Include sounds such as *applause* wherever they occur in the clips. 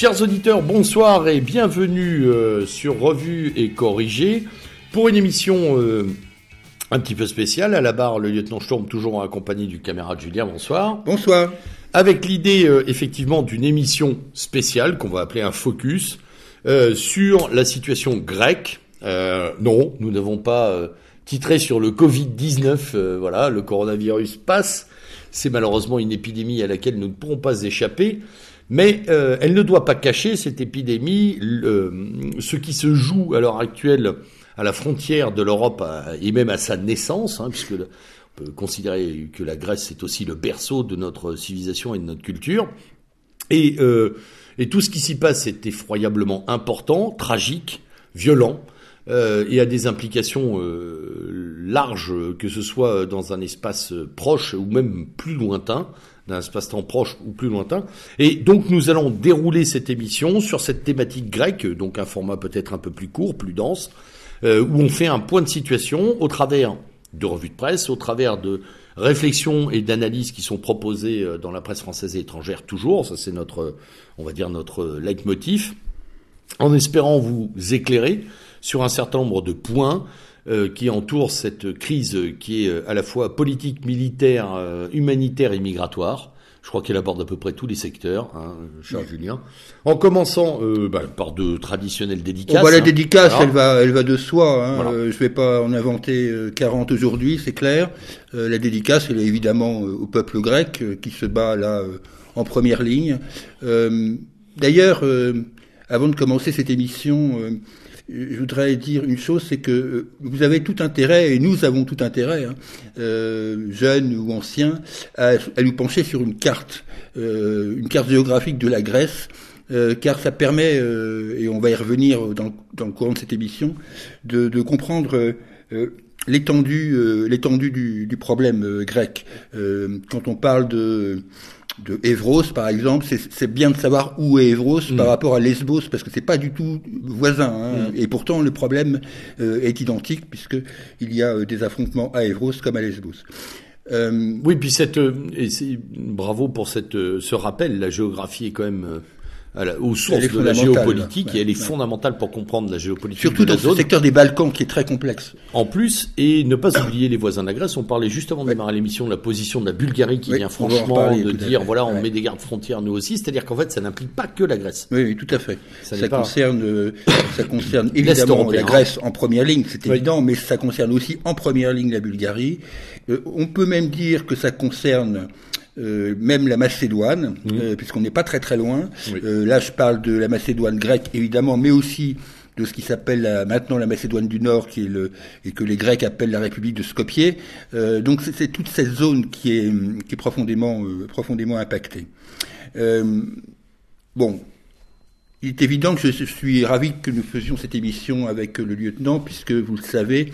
Chers auditeurs, bonsoir et bienvenue euh, sur Revue et Corrigé pour une émission euh, un petit peu spéciale. À la barre, le lieutenant Sturm, toujours accompagné du camarade Julien. Bonsoir. Bonsoir. Avec l'idée euh, effectivement d'une émission spéciale qu'on va appeler un focus sur la situation grecque. non, nous n'avons pas titré sur le Covid-19. voilà, le coronavirus passe. C'est malheureusement une épidémie à laquelle nous ne pourrons pas échapper. Mais euh, elle ne doit pas cacher cette épidémie, ce qui se joue à l'heure actuelle à la frontière de l'Europe et même à sa naissance, hein, puisque on peut considérer que la Grèce est aussi le berceau de notre civilisation et de notre culture. Et, euh, tout ce qui s'y passe est effroyablement important, tragique, violent, euh, et a des implications euh, larges, que ce soit dans un espace proche ou même plus lointain d'un espace-temps proche ou plus lointain. Et donc nous allons dérouler cette émission sur cette thématique grecque, donc un format peut-être un peu plus court, plus dense, euh, où on fait un point de situation au travers de revues de presse, au travers de réflexions et d'analyses qui sont proposées euh, dans la presse française et étrangère toujours, ça c'est notre, on va dire notre leitmotiv, en espérant vous éclairer sur un certain nombre de points qui entoure cette crise qui est euh, à la fois politique, militaire, euh, humanitaire et migratoire. Je crois qu'elle aborde à peu près tous les secteurs, hein, cher Julien. En commençant bah, par de traditionnelles dédicaces. Oh, bah, la hein. dédicace, elle va, elle va de soi. Hein. je ne vais pas en inventer 40 aujourd'hui, c'est clair. la dédicace, elle est évidemment au peuple grec qui se bat là en première ligne. D'ailleurs, avant de commencer cette émission, je voudrais dire une chose, c'est que euh, vous avez tout intérêt, et nous avons tout intérêt, hein, euh, jeunes ou anciens, à, nous pencher sur une carte, euh, une carte géographique de la Grèce, car ça permet, et on va y revenir dans, le courant de cette émission, de, comprendre l'étendue, l'étendue du, du, problème grec. quand on parle de de Evros, par exemple, c'est bien de savoir où est Evros par mm. rapport à Lesbos, parce que c'est pas du tout voisin. Hein. Mm. Et pourtant, le problème euh, est identique, puisque il y a euh, des affrontements à Evros comme à Lesbos. Euh, oui, puis cette, et bravo pour cette, ce rappel. La géographie est quand même aux sources de la géopolitique et elle est fondamentale pour comprendre la géopolitique. Surtout dans le secteur des Balkans qui est très complexe. En plus, et ne pas oublier les voisins de la Grèce. On parlait juste avant de démarrer l'émission de la position de la Bulgarie qui vient franchement de dire voilà, on met des gardes frontières nous aussi. C'est-à-dire qu'en fait, ça n'implique pas que la Grèce. Oui, tout à fait. Ça, concerne, euh, ça concerne *coughs* évidemment la Grèce en première ligne, c'est évident, mais ça concerne aussi en première ligne la Bulgarie. Euh, on peut même dire que ça concerne euh, même la Macédoine, mmh. euh, puisqu'on n'est pas très très loin. Euh, là, je parle de la Macédoine grecque, évidemment, mais aussi de ce qui s'appelle maintenant la Macédoine du Nord, qui est le, et que les Grecs appellent la République de Skopje. donc c'est toute cette zone qui est, qui est profondément, profondément impactée. bon, il est évident que je suis ravi que nous faisions cette émission avec le lieutenant, puisque vous le savez,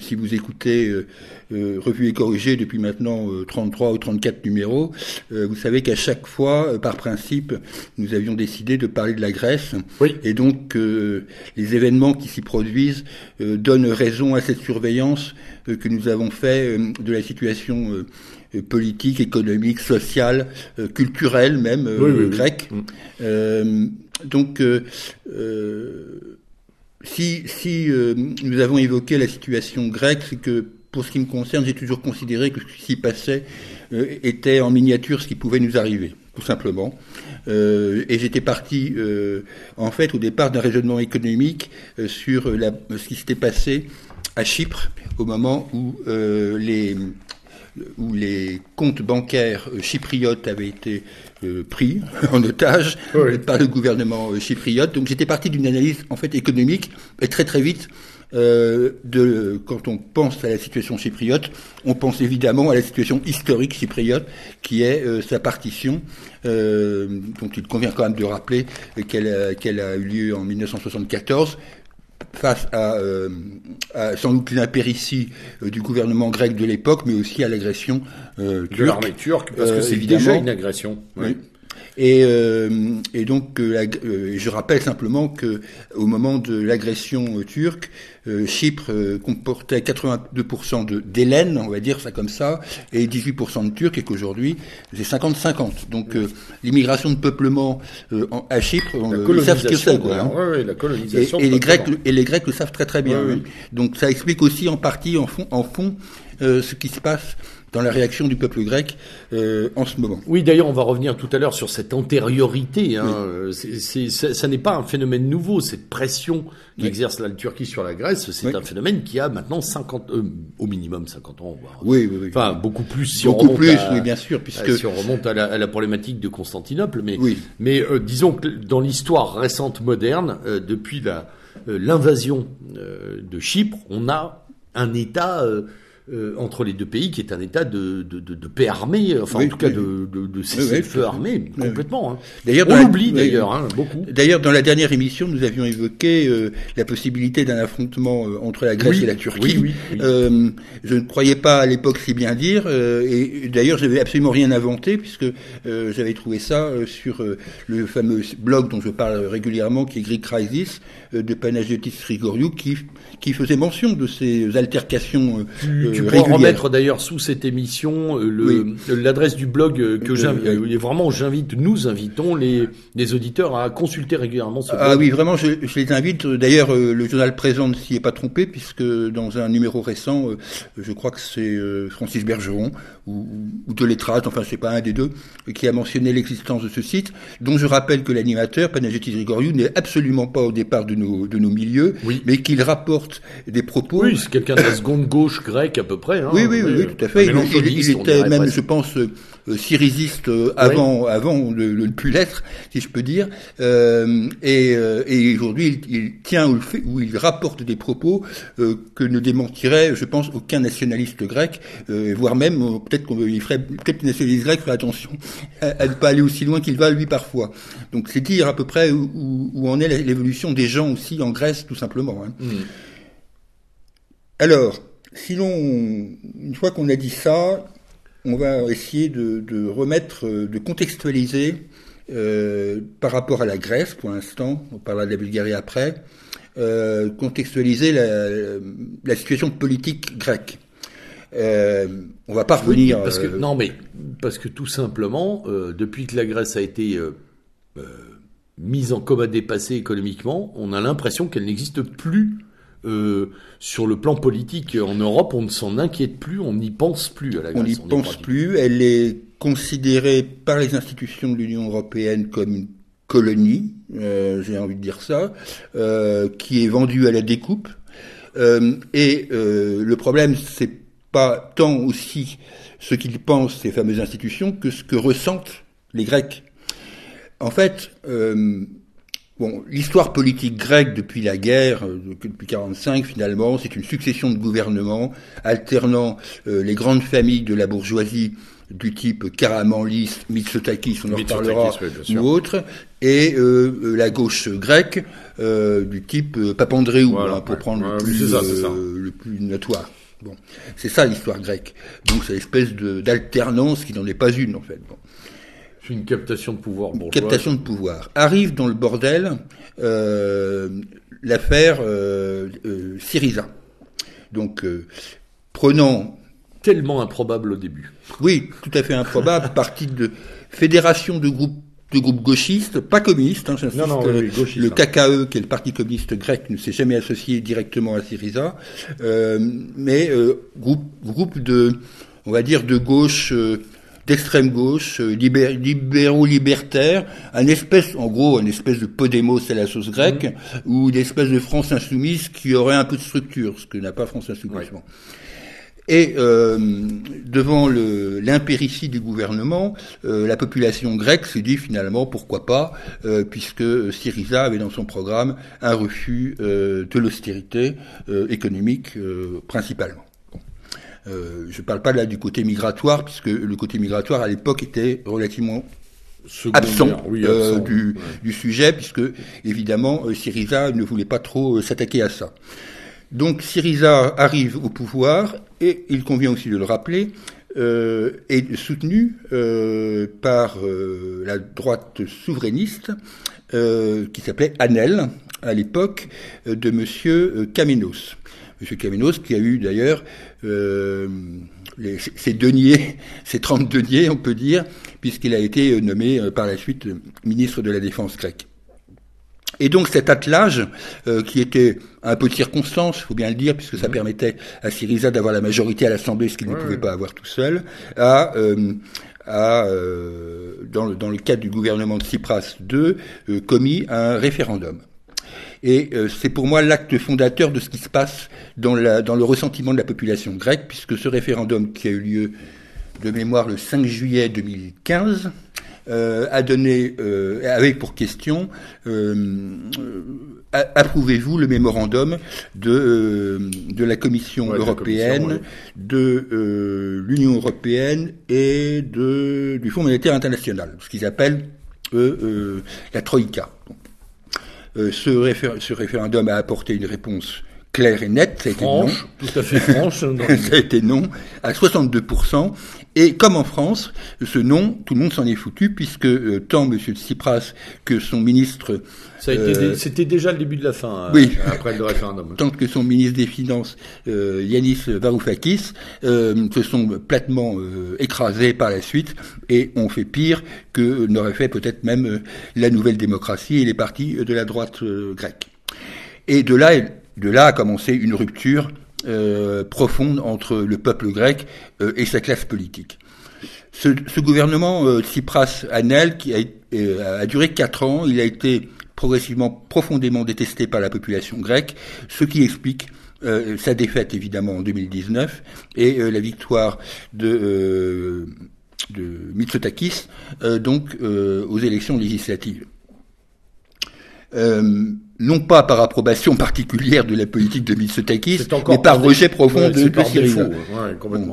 si vous écoutez euh, euh, Revue et Corrigé depuis maintenant 33 euh, ou 34 numéros, vous savez qu'à chaque fois, par principe, nous avions décidé de parler de la Grèce. Et donc, les événements qui s'y produisent donnent raison à cette surveillance que nous avons fait de la situation politique, économique, sociale, culturelle même, grecque. Mm. donc, si, si euh, nous avons évoqué la situation grecque, c'est que pour ce qui me concerne, j'ai toujours considéré que ce qui s'y passait euh, était en miniature ce qui pouvait nous arriver, tout simplement. Euh, et j'étais parti, en fait, au départ d'un raisonnement économique sur la, ce qui s'était passé à Chypre au moment où les où les comptes bancaires chypriotes avaient été euh, pris *laughs* en otage par le gouvernement euh, chypriote. Donc j'étais parti d'une analyse en fait économique et très très vite. Euh, de, quand on pense à la situation chypriote, on pense évidemment à la situation historique chypriote, qui est sa partition, dont il convient quand même de rappeler qu'elle qu'elle a eu lieu en 1974, face à, euh, à, sans doute l'impéritie euh, du gouvernement grec de l'époque, mais aussi à l'agression euh, turque. De l'armée turque, parce que c'est évidemment une agression. Oui. Et, euh, et donc, euh, euh, je rappelle simplement que au moment de l'agression turque, Chypre comportait 82% de d'Hélènes, on va dire ça comme ça, et 18% de Turcs, et qu'aujourd'hui c'est 50-50. Donc l'immigration de peuplement à Chypre, ils savent ce que c'est. Quoi, hein. ouais, la colonisation. Et, les Grecs, et les Grecs le savent très très bien. Hein. Donc ça explique aussi en partie, en fond, en fond ce qui se passe dans la réaction du peuple grec euh, en ce moment. Oui, d'ailleurs, on va revenir tout à l'heure sur cette antériorité. Hein. C'est, ça, n'est pas un phénomène nouveau, cette pression qu'exerce la Turquie sur la Grèce, c'est un phénomène qui a maintenant 50, euh, au minimum 50 ans. Voire, oui, oui, oui. Enfin, beaucoup plus si beaucoup on remonte plus, à, oui, bien sûr, puisque si on remonte à la, à la problématique de Constantinople. Mais, oui. mais euh, disons que dans l'histoire récente moderne, euh, depuis la, l'invasion de Chypre, on a un État euh, entre les deux pays, qui est un état de, de, de, de paix armée, enfin en tout cas de, de, de cessez-le-feu armé, complètement. Hein. D'ailleurs, on l'oublie d'ailleurs, hein, beaucoup. D'ailleurs, dans la dernière émission, nous avions évoqué euh, la possibilité d'un affrontement euh, entre la Grèce et la Turquie. Euh, je ne croyais pas à l'époque si bien dire, et d'ailleurs, j'avais absolument rien inventé puisque j'avais trouvé ça sur le fameux blog dont je parle régulièrement, qui est Greek Crisis, de Panagiotis Grigoriou, qui qui faisait mention de ces altercations tu pourras remettre d'ailleurs sous cette émission euh, l'adresse du blog euh, que j'invite. Euh, vraiment, j'invite, nous invitons les, les auditeurs à consulter régulièrement ce ah blog. Ah oui, vraiment, je, je les invite. D'ailleurs, le journal présent ne s'y est pas trompé puisque dans un numéro récent, je crois que c'est Francis Bergeron ou, ou de Lettrage, enfin c'est pas un des deux, qui a mentionné l'existence de ce site, dont je rappelle que l'animateur, Panagiotis Grigoriou, n'est absolument pas au départ de nos, de nos milieux, mais qu'il rapporte des propos... Oui, c'est quelqu'un de la seconde gauche grecque à peu près. Hein, oui, oui, oui, tout à fait. Il, était même, je pense, euh, syrisiste euh, avant, avant de, ne plus l'être, si je peux dire. Euh, et, et aujourd'hui, il, tient fait, où il rapporte des propos que ne démentirait, je pense, aucun nationaliste grec, voire même peut-être qu'on ferait, peut-être les nationalistes grecs ferait attention à, ne pas aller aussi loin qu'il va lui parfois. Donc c'est dire à peu près où, où, en est l'évolution des gens aussi en Grèce, tout simplement. Hein. Mm. Alors, si l'on, une fois qu'on a dit ça, on va essayer de, remettre, de contextualiser euh, par rapport à la Grèce pour l'instant, on parlera de la Bulgarie après, euh, contextualiser la, situation politique grecque. Euh, on va pas revenir. parce que, non, mais parce que tout simplement, depuis que la Grèce a été mise en coma dépassé économiquement, on a l'impression qu'elle n'existe plus euh, sur le plan politique en Europe, on ne s'en inquiète plus, on n'y pense plus à la Grèce. On n'y pense plus. Elle est considérée par les institutions de l'Union européenne comme une colonie, euh, j'ai envie de dire ça, euh, qui est vendue à la découpe. Et le problème, c'est pas tant aussi ce qu'ils pensent ces fameuses institutions que ce que ressentent les Grecs. En fait, Bon, l'histoire politique grecque depuis la guerre, euh, depuis 45 finalement, c'est une succession de gouvernements alternant euh, les grandes familles de la bourgeoisie du type Karamanlis, Mitsotakis, on en reparlera, ou autres, et euh, la gauche grecque du type Papandréou, hein, pour prendre le, plus, le plus notoire. Bon, c'est ça l'histoire grecque. Donc c'est l'espèce d'alternance qui n'en est pas une en fait. Bon. C'est une captation de pouvoir bourgeois. Captation de pouvoir. Arrive dans le bordel euh, l'affaire euh, euh, Syriza. Donc, prenant... Tellement improbable au début. Oui, tout à fait improbable, *laughs* partie de fédération de groupes de groupes gauchistes, pas communistes, hein, non, non, le hein. KKE, qui est le parti communiste grec, ne s'est jamais associé directement à Syriza, mais groupe, groupe de, on va dire, de gauche d'extrême gauche, euh, libéraux-libertaires, un espèce, en gros, une espèce de Podemos à la sauce grecque, mmh. ou une espèce de France insoumise qui aurait un peu de structure, ce que n'a pas France insoumise. Et euh, devant l'impéritie du gouvernement, euh, la population grecque se dit finalement pourquoi pas, euh, puisque Syriza avait dans son programme un refus euh, de l'austérité économique principalement. Euh, je ne parle pas là du côté migratoire, puisque le côté migratoire à l'époque était relativement absent, euh, du, du, sujet, puisque évidemment euh, Syriza ne voulait pas trop s'attaquer à ça. Donc Syriza arrive au pouvoir, et il convient aussi de le rappeler, est soutenu par la droite souverainiste qui s'appelait Anel à l'époque de Monsieur Kamenos. Monsieur Kamenos qui a eu d'ailleurs ses deniers, *laughs* ses 30 deniers, on peut dire, puisqu'il a été nommé par la suite ministre de la Défense grecque. Et donc cet attelage, euh, qui était un peu de circonstance, il faut bien le dire, puisque ça permettait à Syriza d'avoir la majorité à l'Assemblée, ce qu'il ne pouvait pas avoir tout seul, a, euh, euh, dans, le, dans, le, cadre du gouvernement de Tsipras II, commis un référendum. Et c'est pour moi l'acte fondateur de ce qui se passe dans, la, dans le ressentiment de la population grecque, puisque ce référendum qui a eu lieu de mémoire le 5 juillet 2015, euh, a donné, euh, avec pour question, euh, approuvez-vous le mémorandum de, de la Commission européenne, de l'Union européenne et de, du Fonds monétaire international, ce qu'ils appellent la Troïka. Ce, ce référendum a apporté une réponse claire et nette, ça a été non. Tout à fait franche. *laughs* ça a été non à 62%. Et comme en France, ce non, tout le monde s'en est foutu, puisque euh, tant M. Tsipras que son ministre... Euh, c'était déjà le début de la fin, euh, oui, après le référendum. *laughs* Tant que son ministre des Finances, Yanis Varoufakis, se sont platement écrasés par la suite et ont fait pire que n'aurait fait peut-être même la nouvelle démocratie et les partis de la droite grecque. Et de là, de là a commencé une rupture euh, profonde entre le peuple grec euh, et sa classe politique. Ce, ce gouvernement euh, Tsipras-Anel, qui a, euh, a, duré quatre ans, il a été progressivement profondément détesté par la population grecque, ce qui explique sa défaite évidemment en 2019 et la victoire de, de Mitsotakis donc aux élections législatives. Euh, non pas par approbation particulière de la politique de Mitsotakis, mais par rejet profond de, de Syriza.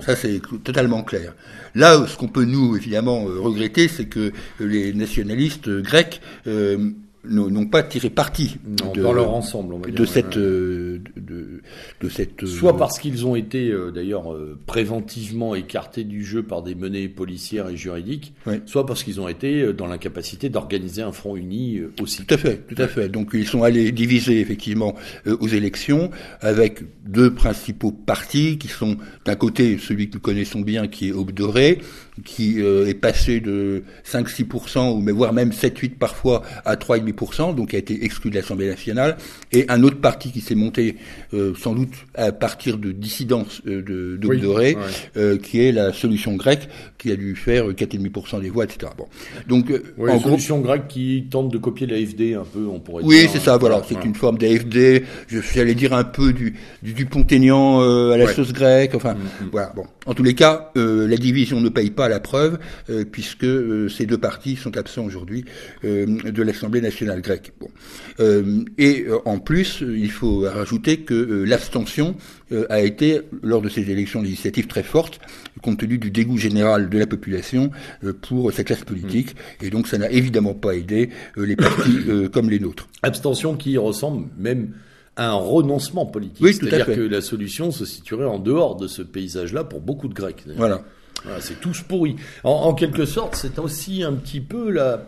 ça c'est totalement clair. Là, ce qu'on peut nous évidemment euh, regretter, c'est que les nationalistes grecs euh, n'ont pas tiré parti de, dans leur ensemble, on va dire, de, cette, euh, de, de, cette, soit parce qu'ils ont été euh, d'ailleurs euh, préventivement écartés du jeu par des menées policières et juridiques, soit parce qu'ils ont été dans l'incapacité d'organiser un front uni aussi. Tout à fait, tout à fait. Donc ils sont allés diviser effectivement aux élections avec deux principaux partis qui sont d'un côté celui que nous connaissons bien qui est Aube Qui est passé de 5-6% ou mais voire même 7-8 parfois à 3,5 donc a été exclu de l'Assemblée nationale, et un autre parti qui s'est monté euh, sans doute à partir de dissidence euh, de d'Obdoré, euh, qui est la solution grecque, qui a dû faire 4,5% des voix, etc. Bon. Donc, en solution grecque qui tente de copier l'AFD un peu, on pourrait oui, dire. Oui, c'est ça, voilà, c'est une forme d'AFD, j'allais dire un peu du, du, du Pont-Aignan à la sauce grecque, enfin, mm, mm. voilà, bon. En tous les cas, la division ne paye pas la preuve, puisque ces deux partis sont absents aujourd'hui de l'Assemblée nationale grec. Bon. Euh, et euh, en plus, il faut rajouter que euh, l'abstention a été, lors de ces élections législatives, très forte, compte tenu du dégoût général de la population pour sa classe politique. Mmh. Et donc, ça n'a évidemment pas aidé les partis *coughs* comme les nôtres. Abstention qui ressemble même à un renoncement politique. Oui, C'est-à-dire que la solution se situerait en dehors de ce paysage-là pour beaucoup de Grecs. Voilà. Voilà c'est tous pourri. En, en, quelque sorte, c'est aussi un petit peu la,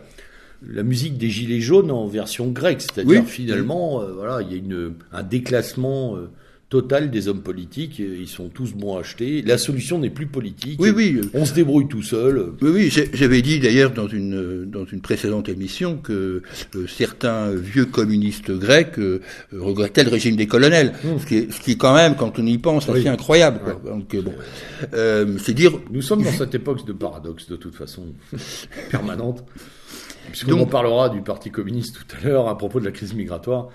la musique des Gilets jaunes en version grecque, c'est-à-dire finalement, euh, voilà, il y a une, un déclassement euh, total des hommes politiques, ils sont tous bons à acheter. La solution n'est plus politique. Oui, oui. On se débrouille tout seul. Oui, oui. J'avais dit d'ailleurs dans une dans une précédente émission que euh, certains vieux communistes grecs regrettaient le régime des colonels, mmh. ce, qui est, ce qui quand même, quand on y pense, assez incroyable. Donc bon, c'est dire. Nous sommes dans *laughs* cette époque de paradoxe de toute façon *laughs* permanente. Puisqu'on on parlera du Parti communiste tout à l'heure à propos de la crise migratoire.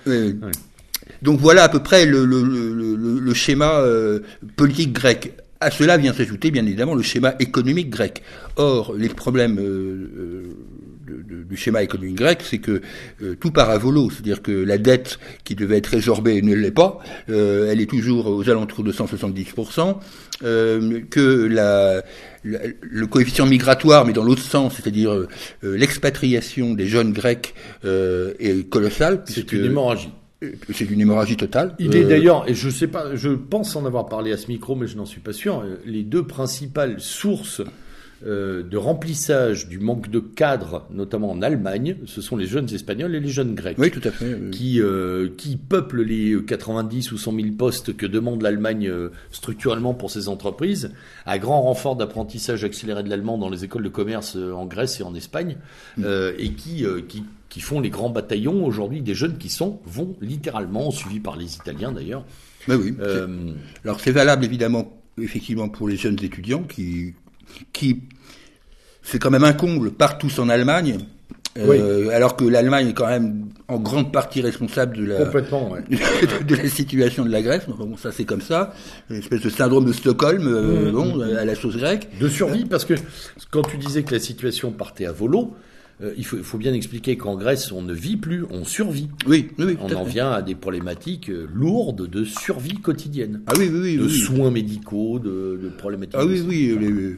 Donc voilà à peu près le, le, le, le schéma euh, politique grec. À cela vient s'ajouter bien évidemment le schéma économique grec. Or, les problèmes euh, euh du schéma économique grec, c'est que euh, tout part à volo, c'est-à-dire que la dette qui devait être résorbée ne l'est pas, euh, elle est toujours aux alentours de 170%, euh, que la, le coefficient migratoire, mais dans l'autre sens, c'est-à-dire euh, l'expatriation des jeunes grecs est colossale. C'est une hémorragie. C'est une hémorragie totale. Il est d'ailleurs, et je sais pas, je pense en avoir parlé à ce micro, mais je n'en suis pas sûr. Les deux principales sources euh, de remplissage du manque de cadres, notamment en Allemagne, ce sont les jeunes espagnols et les jeunes grecs. Oui, tout à fait. Qui, euh, qui peuplent les 90 ou 100 000 postes que demande l'Allemagne euh, structurellement pour ses entreprises, à grand renfort d'apprentissage accéléré de l'allemand dans les écoles de commerce en Grèce et en Espagne, mm. et qui, qui, qui font les grands bataillons aujourd'hui des jeunes qui sont, vont littéralement, suivis par les Italiens d'ailleurs. Mais oui. Alors c'est valable évidemment effectivement pour les jeunes étudiants qui qui c'est quand même un comble, partout en Allemagne. Euh, alors que l'Allemagne est quand même en grande partie responsable de la, *laughs* de, la situation de la Grèce. Bon, ça c'est comme ça, une espèce de syndrome de Stockholm, euh, mmh, bon, mmh. à la sauce grecque. De survie, parce que quand tu disais que la situation partait à volo, euh, il, faut, bien expliquer qu'en Grèce, on ne vit plus, on survit. Oui, oui, On en vient à des problématiques euh, lourdes de survie quotidienne. Ah oui, oui, oui. De soins médicaux, de, de, problématiques. Ah oui, oui.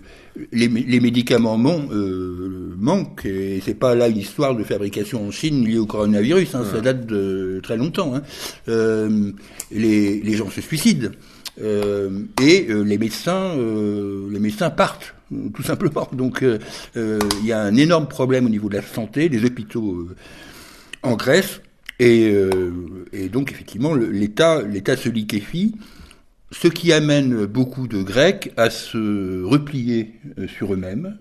Les, les, médicaments euh, manquent et c'est pas là une histoire de fabrication en Chine liée au coronavirus. Hein, Ça date de très longtemps. Hein. Euh, les, les gens se suicident. Et les médecins, les médecins partent tout simplement. Donc il y a un énorme problème au niveau de la santé, des hôpitaux en Grèce, et, donc effectivement l'État se liquéfie, ce qui amène beaucoup de Grecs à se replier sur eux-mêmes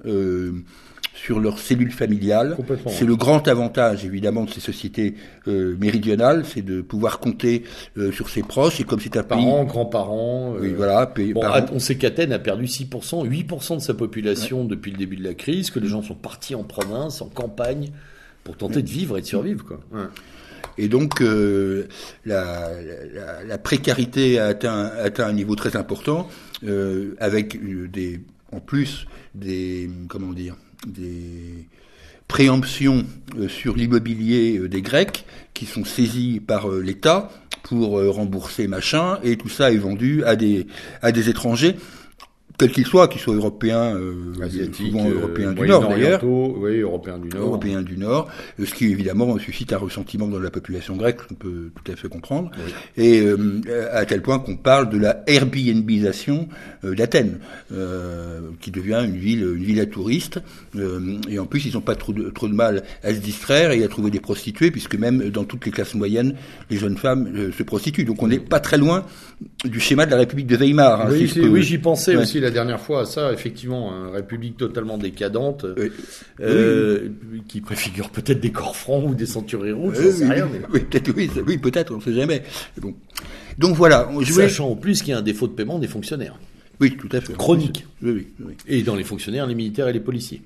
sur leurs cellules familiales. C'est le grand avantage évidemment de ces sociétés euh, méridionales, c'est de pouvoir compter euh, sur ses proches et comme c'est un parents, grands-parents. Euh, oui, voilà. On sait qu'Athènes a perdu 6%, 8% de sa population depuis le début de la crise, que les gens sont partis en province, en campagne, pour tenter de vivre et de survivre, quoi. Et donc la, la, précarité a atteint, atteint, un niveau très important, avec des, en plus des comment dire des préemptions euh, sur l'immobilier euh, des Grecs qui sont saisis par euh, l'État pour rembourser machin, et tout ça est vendu à des, à des étrangers quels qu'ils soient, qu'ils soient européens, euh, souvent euh, européens du Nord d'ailleurs, oui, européens du Nord, européens du Nord, euh, ce qui évidemment suscite un ressentiment dans la population grecque, on peut tout à fait comprendre, et euh, à tel point qu'on parle de la Airbnbisation d'Athènes, qui devient une ville, une ville à touristes, et en plus ils n'ont pas trop de, trop de mal à se distraire et à trouver des prostituées, puisque même dans toutes les classes moyennes, les jeunes femmes se prostituent. Donc on n'est pas très loin du schéma de la République de Weimar. Hein, oui, oui j'y pensais aussi la dernière fois à ça, effectivement, une république totalement décadente, euh, qui préfigure peut-être des corps francs ou des centuries rouges, sais rien. Oui, peut-être, oui, peut-être, on ne sait jamais. Bon. Donc voilà. Je Sachant en plus qu'il y a un défaut de paiement des fonctionnaires. Oui, tout à fait. Chronique. Oui, oui, Et dans les fonctionnaires, les militaires et les policiers.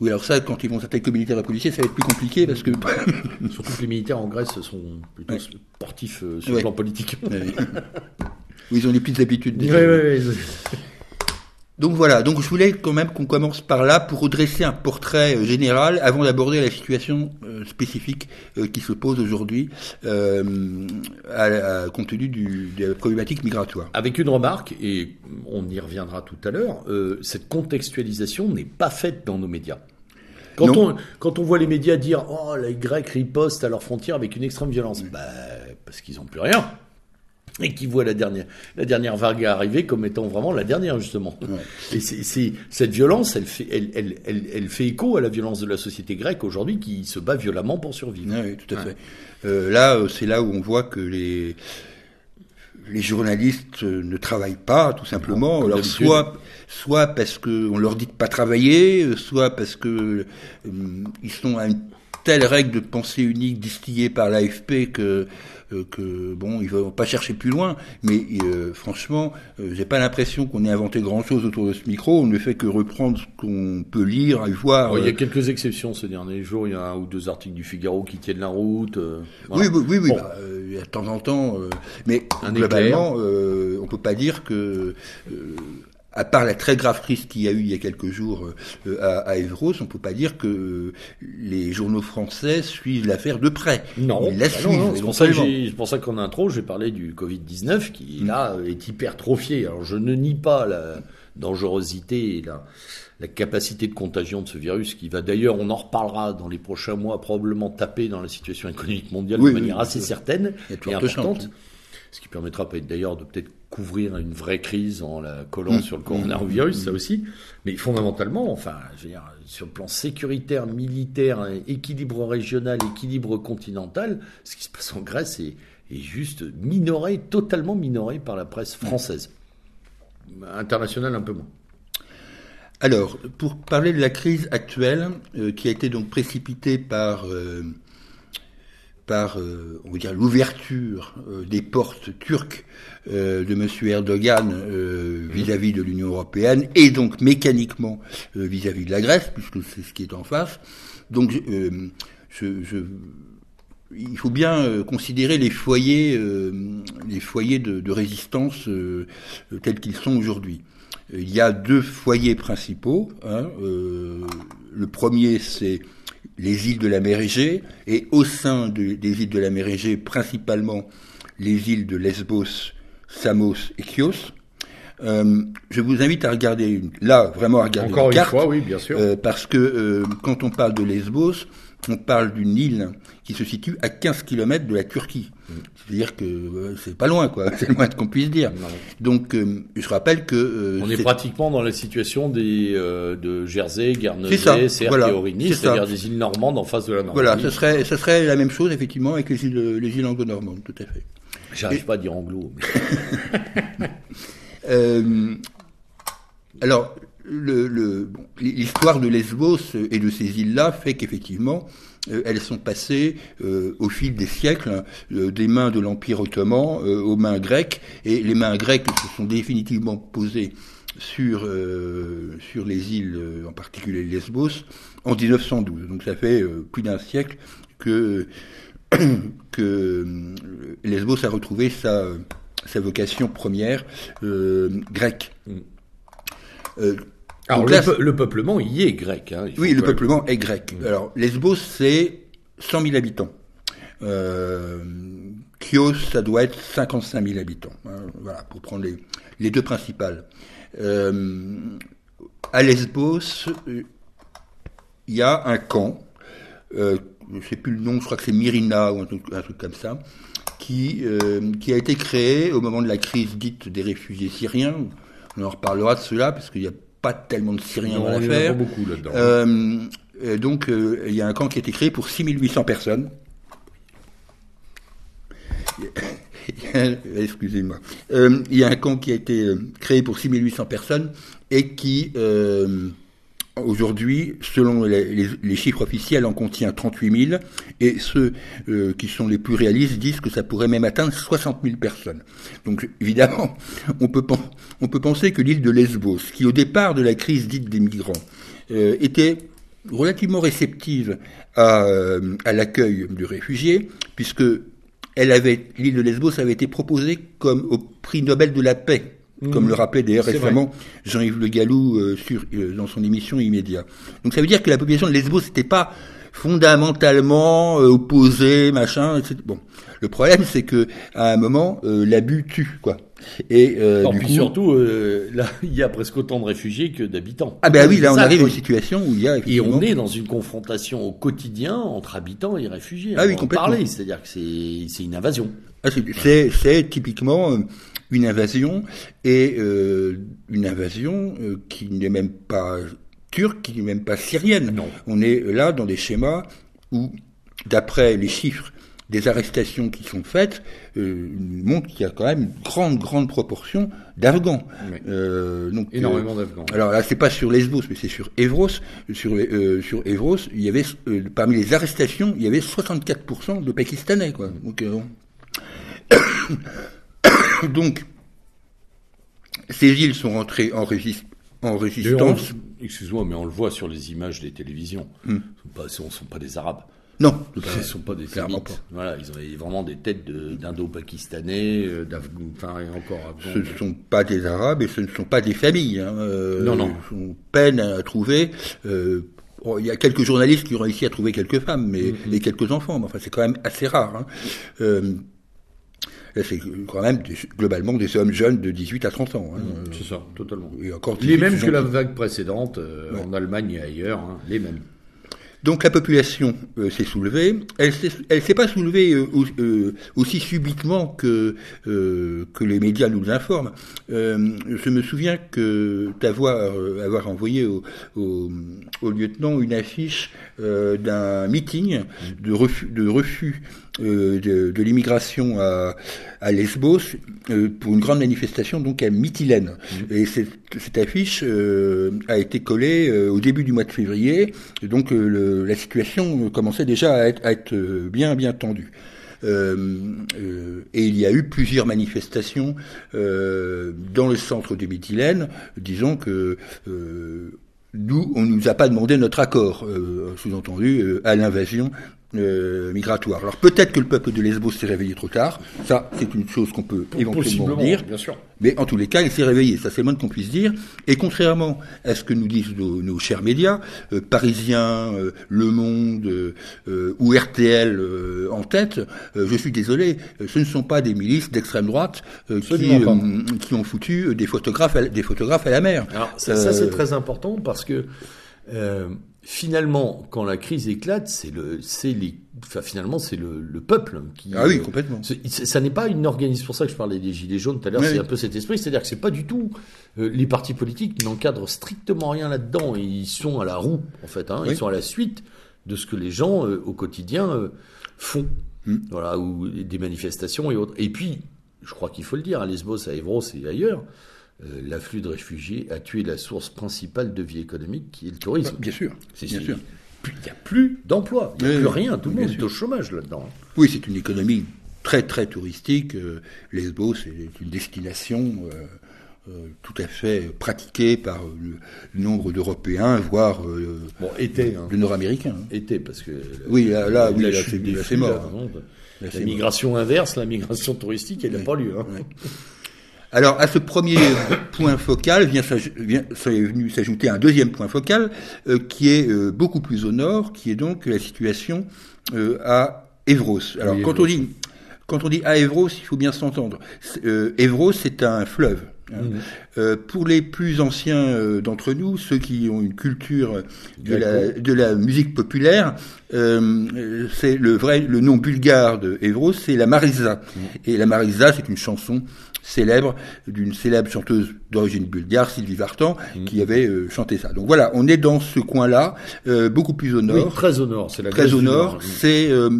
Oui, alors ça, quand ils vont s'attaquer aux militaires et aux policiers, ça va être plus compliqué parce que. *laughs* Surtout que les militaires en Grèce sont plutôt sportifs euh, sur le plan politique. oui, ils ont des petites habitudes. Oui, oui, oui. Donc voilà, donc je voulais quand même qu'on commence par là pour redresser un portrait euh, général avant d'aborder la situation euh, spécifique euh, qui se pose aujourd'hui à, compte tenu du, de la problématique migratoire. Avec une remarque, et on y reviendra tout à l'heure, cette contextualisation n'est pas faite dans nos médias. Quand on, quand on voit les médias dire « Oh, les Grecs ripostent à leurs frontières avec une extrême violence bah, parce qu'ils n'ont plus rien et qui voit la dernière, la dernière vague arriver comme étant vraiment la dernière justement. Et c'est cette violence, elle fait, elle, elle, elle, elle, fait écho à la violence de la société grecque aujourd'hui qui se bat violemment pour survivre. oui, tout à fait. Euh, là, euh, c'est là où on voit que les les journalistes euh, ne travaillent pas, tout simplement. Alors, soit, soit parce qu'on leur dit de pas travailler, soit parce que ils sont à une telle règle de pensée unique distillée par l'AFP que euh, que bon, ils vont pas chercher plus loin. Mais euh, franchement, euh, j'ai pas l'impression qu'on ait inventé grand chose autour de ce micro. On ne fait que reprendre ce qu'on peut lire et voir. il y a quelques exceptions ces derniers jours. Il y a un ou deux articles du Figaro qui tiennent la route. Oui, oui, oui. Bah, il y a de temps en temps, mais globalement, on peut pas dire que à part la très grave crise qu'il y a eu il y a quelques jours euh, à, à Evros, on peut pas dire que les journaux français suivent l'affaire de près. Non, Ils la bah suivent. C'est pour ça qu'en intro, j'ai parlé du Covid-19 qui, mm. là, est hypertrophié. Alors, je ne nie pas dangerosité et la, la capacité de contagion de ce virus, qui va d'ailleurs, on en reparlera dans les prochains mois, probablement taper dans la situation économique mondiale de manière assez certaine et importante. Ce qui permettra d'ailleurs de peut-être couvrir une vraie crise en la collant mmh. sur le coronavirus, mmh. ça aussi. Mais fondamentalement, enfin, je veux dire, sur le plan sécuritaire, militaire, équilibre régional, équilibre continental, ce qui se passe en Grèce est, est juste minoré, totalement minoré par la presse française. Internationale un peu moins. Alors, pour parler de la crise actuelle, euh, qui a été donc précipitée par, euh, par euh, on va l'ouverture des portes turques de M. Erdogan vis-à-vis de l'Union européenne, et donc mécaniquement vis-à-vis de la Grèce, puisque c'est ce qui est en face. Donc, il faut bien euh, considérer les foyers, euh, de, résistance euh, tels qu'ils sont aujourd'hui. Il y a deux foyers principaux. Hein, le premier, c'est les îles de la mer Égée, et au sein des îles de la mer Égée, principalement les îles de Lesbos, Samos et Chios. je vous invite à regarder là vraiment à regarder Encore une, fois, oui, bien sûr, parce que quand on parle de Lesbos, on parle d'une île qui se situe à 15 km de la Turquie. C'est-à-dire que euh, c'est pas loin, quoi. *laughs* C'est le moins qu'on puisse dire. Donc, euh, je rappelle que euh, on est, pratiquement dans la situation des de Jersey, Guernesey, Serre voilà, c'est-à-dire des îles normandes en face de la Normandie. Voilà, ce serait, ce serait la même chose effectivement avec les îles, les îles anglo-normandes, tout à fait. J'arrive pas à dire anglo. *laughs* alors, l'histoire le, de Lesbos et de ces îles-là fait qu'effectivement, euh, elles sont passées euh, au fil des siècles euh, des mains de l'Empire ottoman aux mains grecques, et les mains grecques se sont définitivement posées sur, sur les îles, en particulier Lesbos, en 1912. Donc ça fait plus d'un siècle que, *coughs* que Lesbos a retrouvé sa, sa vocation première grecque. Mm. Alors le, peuplement y est grec. Hein, oui, le peuplement est grec. Mm. Alors Lesbos, c'est 100 000 habitants. Euh, Chios, ça doit être 55 000 habitants. Hein, voilà, pour prendre les, les deux principales. Euh, à Lesbos, il y a un camp, euh, je ne sais plus le nom, je crois que c'est Myrina ou un truc, un truc comme ça, qui, euh, qui a été créé au moment de la crise dite des réfugiés syriens. On en reparlera de cela, parce qu'il y a pas tellement de Syriens dans l'affaire. beaucoup là-dedans. Euh, donc, euh, il y a un camp qui a été créé pour 6800 personnes. *coughs* Excusez-moi. Euh, il y a un camp qui a été créé pour 6800 personnes et qui Aujourd'hui, selon les, chiffres officiels, en contient 38 000, et ceux euh, qui sont les plus réalistes disent que ça pourrait même atteindre 60 000 personnes. Donc évidemment, on peut, penser que l'île de Lesbos, qui au départ de la crise dite des migrants, euh, était relativement réceptive à, euh, à l'accueil du réfugié, puisque l'île de Lesbos avait été proposée comme au prix Nobel de la paix comme le rappelait d'ailleurs récemment Jean-Yves Le Gallou euh, sur, euh, dans son émission Immédiat. Donc ça veut dire que la population de Lesbos n'était pas fondamentalement euh, opposée, machin, etc. Bon, le problème c'est que à un moment l'abus tue, quoi. Et euh, du puis surtout, là, *laughs* il y a presque autant de réfugiés que d'habitants. Ah ben oui, là on arrive à une situation où il y a et on est dans une confrontation au quotidien entre habitants et réfugiés. Ah oui, complètement. c'est-à-dire que c'est une invasion. Ah, c'est typiquement une invasion, et euh, une invasion euh, qui n'est même pas turque, qui n'est même pas syrienne. Non. On est là dans des schémas où, d'après les chiffres des arrestations qui sont faites, euh, montrent qu'il y a quand même une grande, grande proportion d'Afghans. Euh, donc, Énormément d'Afghans. Alors là, c'est pas sur Lesbos, mais c'est sur Evros. Sur, sur Evros, il y avait, parmi les arrestations, il y avait 64% de Pakistanais, quoi. Donc, *coughs* Donc, ces îles sont rentrées en, résistance. Excuse-moi, mais on le voit sur les images des télévisions. Hmm. Ce ne sont, pas des Arabes. Non, ce ne sont pas des Clairement Voilà, ils ont vraiment des têtes d'indo-pakistanais, euh, enfin encore. Ce ne sont pas des Arabes et ce ne sont pas des familles. Hein. Euh, non, non. On peine à trouver. Euh, il y a quelques journalistes qui ont réussi à trouver quelques femmes, mais mm-hmm. et quelques enfants. Mais enfin, c'est quand même assez rare. Hein. C'est quand même globalement des hommes jeunes de 18 à 30 ans. Hein. Mmh, c'est ça, totalement. les mêmes que la vague précédente en Allemagne et ailleurs, hein, les mêmes. Donc la population euh, s'est soulevée. Elle ne s'est pas soulevée euh, euh, aussi subitement que, que les médias nous informent. je me souviens que d'avoir avoir envoyé au, au, au, lieutenant une affiche d'un meeting de refus, de refus de, de l'immigration à, à Lesbos pour une grande manifestation donc à Mytilène. Mmh. Et cette, cette affiche a été collée au début du mois de février. Et donc le la situation commençait déjà à être, euh, bien bien tendue. Euh, euh, et il y a eu plusieurs manifestations dans le centre de Mytilène, disons que nous, on ne nous a pas demandé notre accord, sous-entendu, à l'invasion euh, migratoire. Alors peut-être que le peuple de Lesbos s'est réveillé trop tard, ça c'est une chose qu'on peut éventuellement dire, bien sûr. mais en tous les cas il s'est réveillé, ça c'est le moins qu'on puisse dire, et contrairement à ce que nous disent nos, chers médias, euh, Parisiens, euh, Le Monde ou RTL en tête, je suis désolé, ce ne sont pas des milices d'extrême droite qui, qui, ont foutu des photographes à, des photographes à la mer. Alors ça, ça c'est très important parce que finalement, quand la crise éclate, c'est le, c'est les, enfin, finalement, c'est le, le, peuple qui. Ah oui, complètement. Ça n'est pas une organisation. pour ça que je parlais des gilets jaunes tout à l'heure. c'est un peu cet esprit, c'est-à-dire que c'est pas du tout euh, les partis politiques n'encadrent strictement rien là-dedans. Ils sont à la roue, en fait. Hein, Ils sont à la suite de ce que les gens euh, au quotidien euh, font. Hmm. Voilà, ou des manifestations et autres. Et puis, je crois qu'il faut le dire, à Lesbos, à Evros et ailleurs, euh, l'afflux de réfugiés a tué la source principale de vie économique qui est le tourisme. Bien sûr. C'est sûr. Il n'y a plus d'emploi, il n'y a plus rien, tout le monde est au chômage là-dedans. Oui, c'est une économie très très touristique. Euh, Lesbos est une destination euh, tout à fait pratiquée par le, nombre d'Européens, voire bon, été, hein. de Nord-Américains. Hein. Été, parce que oui, là, oui, c'est mort. la migration inverse, la migration touristique, elle n'a pas lieu. Hein. Alors à ce premier point focal vient, s'ajouter un deuxième point focal euh, qui est euh, beaucoup plus au nord, qui est donc la situation euh, à Evros. Alors quand on dit quand on dit à Evros, il faut bien s'entendre. Evros c'est un fleuve. Hein. Mmh. pour les plus anciens d'entre nous, ceux qui ont une culture de la, de la musique populaire, c'est le vrai le nom bulgare de Evros, c'est la Marisa. Mmh. Et la Marisa, c'est une chanson célèbre d'une célèbre chanteuse d'origine bulgare, Sylvie Vartan, mmh. qui avait euh, chanté ça. Donc voilà, on est dans ce coin-là, euh, beaucoup plus au nord. Oui, très au nord, c'est la Très au nord, c'est euh,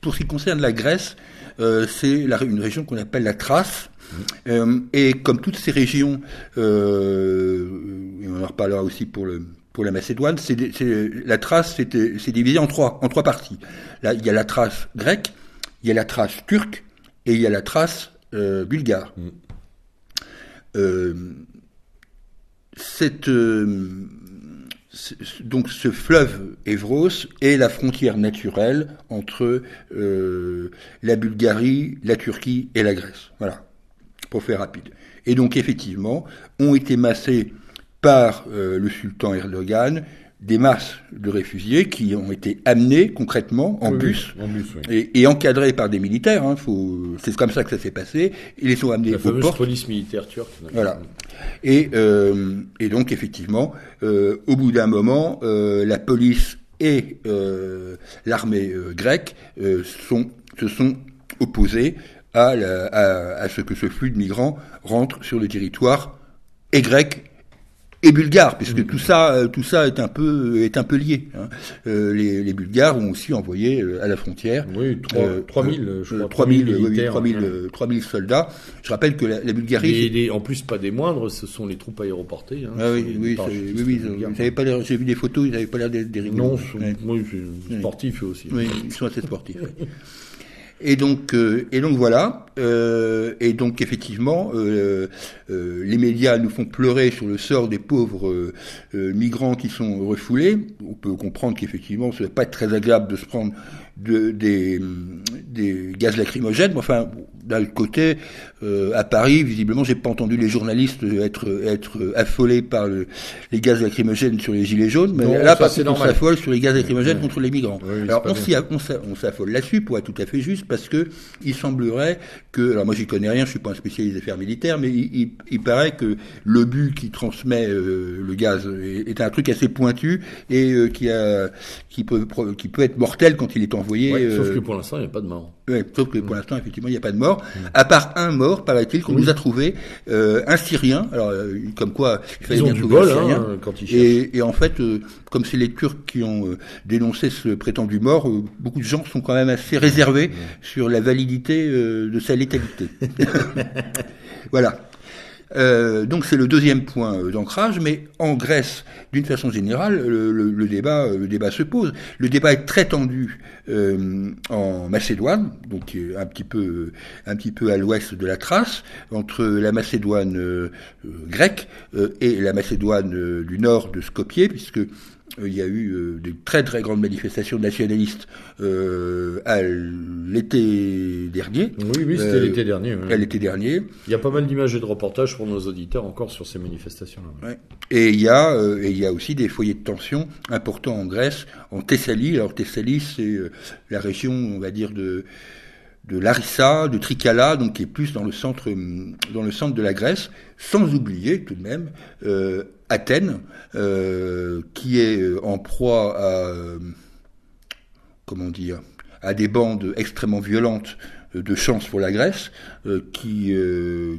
pour ce qui concerne la Grèce, c'est une région qu'on appelle la Thrace. Mmh. et comme toutes ces régions, et on en reparlera aussi pour le pour la Macédoine, c'est la Thrace c'est divisé en trois en trois parties. Là, il y a la Thrace grecque, il y a la Thrace turque et il y a la Thrace euh, bulgare. Mm. Euh, cette, euh, donc ce fleuve Evros est la frontière naturelle entre la Bulgarie, la Turquie et la Grèce. Voilà, pour faire rapide. Et donc effectivement, ont été massés par le sultan Erdogan des masses de réfugiés qui ont été amenés concrètement en bus, et, encadrés par des militaires. Hein, c'est comme ça que ça s'est passé. Ils les sont amenés La fameuse police militaire turque. Voilà. Et, euh, et donc effectivement, euh, au bout d'un moment, euh, la police et l'armée grecque sont, se sont opposés à, à, à ce que ce flux de migrants rentre sur le territoire et grec et bulgares, puisque mm. tout ça, euh, tout ça est un peu est un peu lié. Hein. Euh, les, les, Bulgares ont aussi envoyé euh, à la frontière. Oui, 3, 3000, je crois. 3000, 3000, 3000, soldats. Je rappelle que la, la Bulgarie. Et en plus, pas des moindres, ce sont les troupes aéroportées. Hein, ah oui, oui, oui, oui, ils J'ai vu des photos, ils n'avaient pas l'air des rigolos. Non, oui, sportifs aussi. Oui, ils sont assez sportifs. *laughs* Et donc, euh, et donc voilà. Euh, et donc effectivement, euh, les médias nous font pleurer sur le sort des pauvres migrants qui sont refoulés. On peut comprendre qu'effectivement, ce n'est pas très agréable de se prendre de, des, des gaz lacrymogènes. Enfin, d'un côté, euh, à Paris, visiblement, j'ai pas entendu les journalistes être être affolés par le, les gaz lacrymogènes sur les gilets jaunes, mais là, par contre, on s'affole sur les gaz lacrymogènes contre les migrants. Alors, on, on s'affole là-dessus, pour être tout à fait juste, parce que il semblerait que, alors moi j'y connais rien, je suis pas un spécialiste des affaires militaires, mais il, il, paraît que le but qui transmet euh, le gaz est, un truc assez pointu et euh, qui a qui peut qui peut être mortel quand il est envoyé. sauf que pour l'instant il n'y a pas de mort. Sauf que pour l'instant effectivement il n'y a pas de mort, à part un mort paraît-il qu'on nous a trouvé, un Syrien. Alors comme quoi il fallait bien trouver un Syrien. Hein, quand ils et, et, en fait, comme c'est les Turcs qui ont dénoncé ce prétendu mort, beaucoup de gens sont quand même assez réservés sur la validité de sa létalité. *laughs* voilà. Euh, donc c'est le deuxième point euh, d'ancrage, mais en Grèce, d'une façon générale, le, débat, le débat se pose. Le débat est très tendu euh, en Macédoine, donc un petit peu, un petit peu à l'ouest de la Thrace, entre la Macédoine grecque et la Macédoine du nord de Skopje, puisque euh, il y a eu euh, de très très grandes manifestations nationalistes euh, à l'été dernier. Oui, oui, c'était l'été dernier. À l'été dernier. Il y a pas mal d'images et de reportages pour nos auditeurs encore sur ces manifestations-là. Ouais. Et il y a et il y a aussi des foyers de tension importants en Grèce, en Thessalie. Alors Thessalie, c'est la région, on va dire de de Larissa, de Trikala, donc qui est plus dans le centre, dans le centre de la Grèce, sans oublier tout de même euh, Athènes, euh, qui est euh, en proie à, comment dire, à des bandes extrêmement violentes de chance pour la Grèce, qui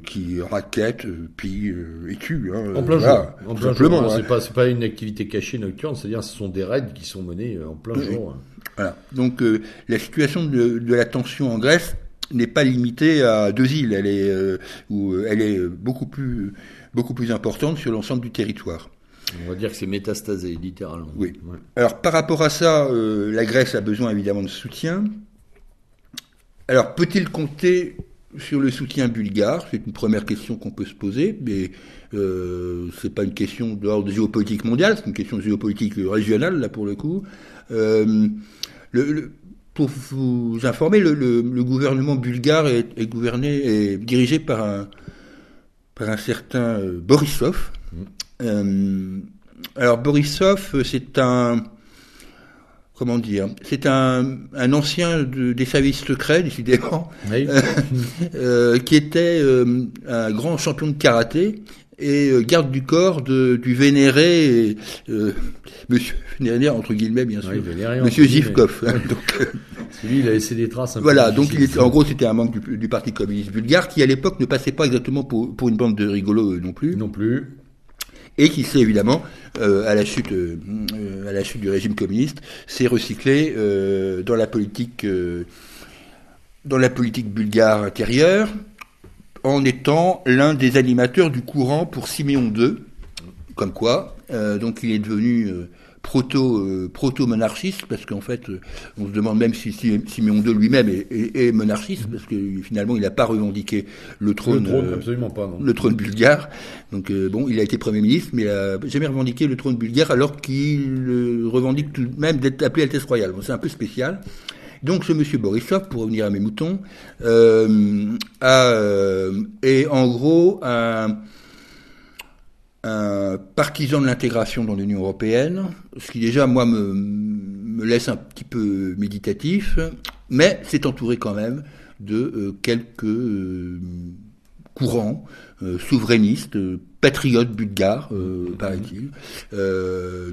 qui raquette, puis et tue. Hein, en plein jour. En plein jour. Hein. C'est pas c'est pas une activité cachée nocturne, c'est-à-dire ce sont des raids qui sont menés en plein jour. Hein. Voilà. Donc la situation de, de, la tension en Grèce n'est pas limitée à deux îles, elle est où elle est beaucoup plus beaucoup plus importante sur l'ensemble du territoire. On va dire que c'est métastasé, littéralement. Oui. Alors, par rapport à ça, euh, la Grèce a besoin évidemment de soutien. Alors, peut-il compter sur le soutien bulgare? C'est une première question qu'on peut se poser, mais euh, c'est pas une question de géopolitique mondiale, c'est une question géopolitique régionale, là, pour le coup. Euh, le, pour vous informer, le, gouvernement bulgare est, est, gouverné, est dirigé par un, par un certain euh, Borisov. Euh, alors Borisov, c'est un comment dire, c'est un, un ancien des services secrets, décidément, *laughs* euh, qui était un grand champion de karaté et garde du corps de, du vénéré Monsieur *laughs* vénéré entre guillemets bien sûr, Monsieur Zivkov. *laughs* donc, lui, il a laissé des traces. Un voilà, donc il en gros, c'était un membre du, Parti communiste bulgare qui, à l'époque, ne passait pas exactement pour, pour une bande de rigolos euh, non plus. Non plus. Et qui s'est évidemment, euh, à la chute, euh, à la chute du régime communiste, s'est recyclé dans la politique, dans la politique bulgare intérieure, en étant l'un des animateurs du courant pour Siméon II, comme quoi. donc il est devenu proto euh, proto monarchiste parce qu'en fait euh, on se demande même si, Siméon II lui-même est, monarchiste parce que finalement il n'a pas revendiqué le trône, le trône euh, absolument pas non. le trône bulgare donc bon il a été premier ministre mais il a jamais revendiqué le trône bulgare alors qu'il revendique tout de même d'être appelé Altesse royale bon, c'est un peu spécial donc ce monsieur Borisov, pour revenir à mes moutons, euh, a, est en gros un, un partisan de l'intégration dans l'Union européenne, ce qui déjà, moi, me, me, laisse un petit peu méditatif, mais c'est entouré quand même de euh, quelques euh, courants euh, souverainistes, patriotes bulgares, mmh. paraît-il.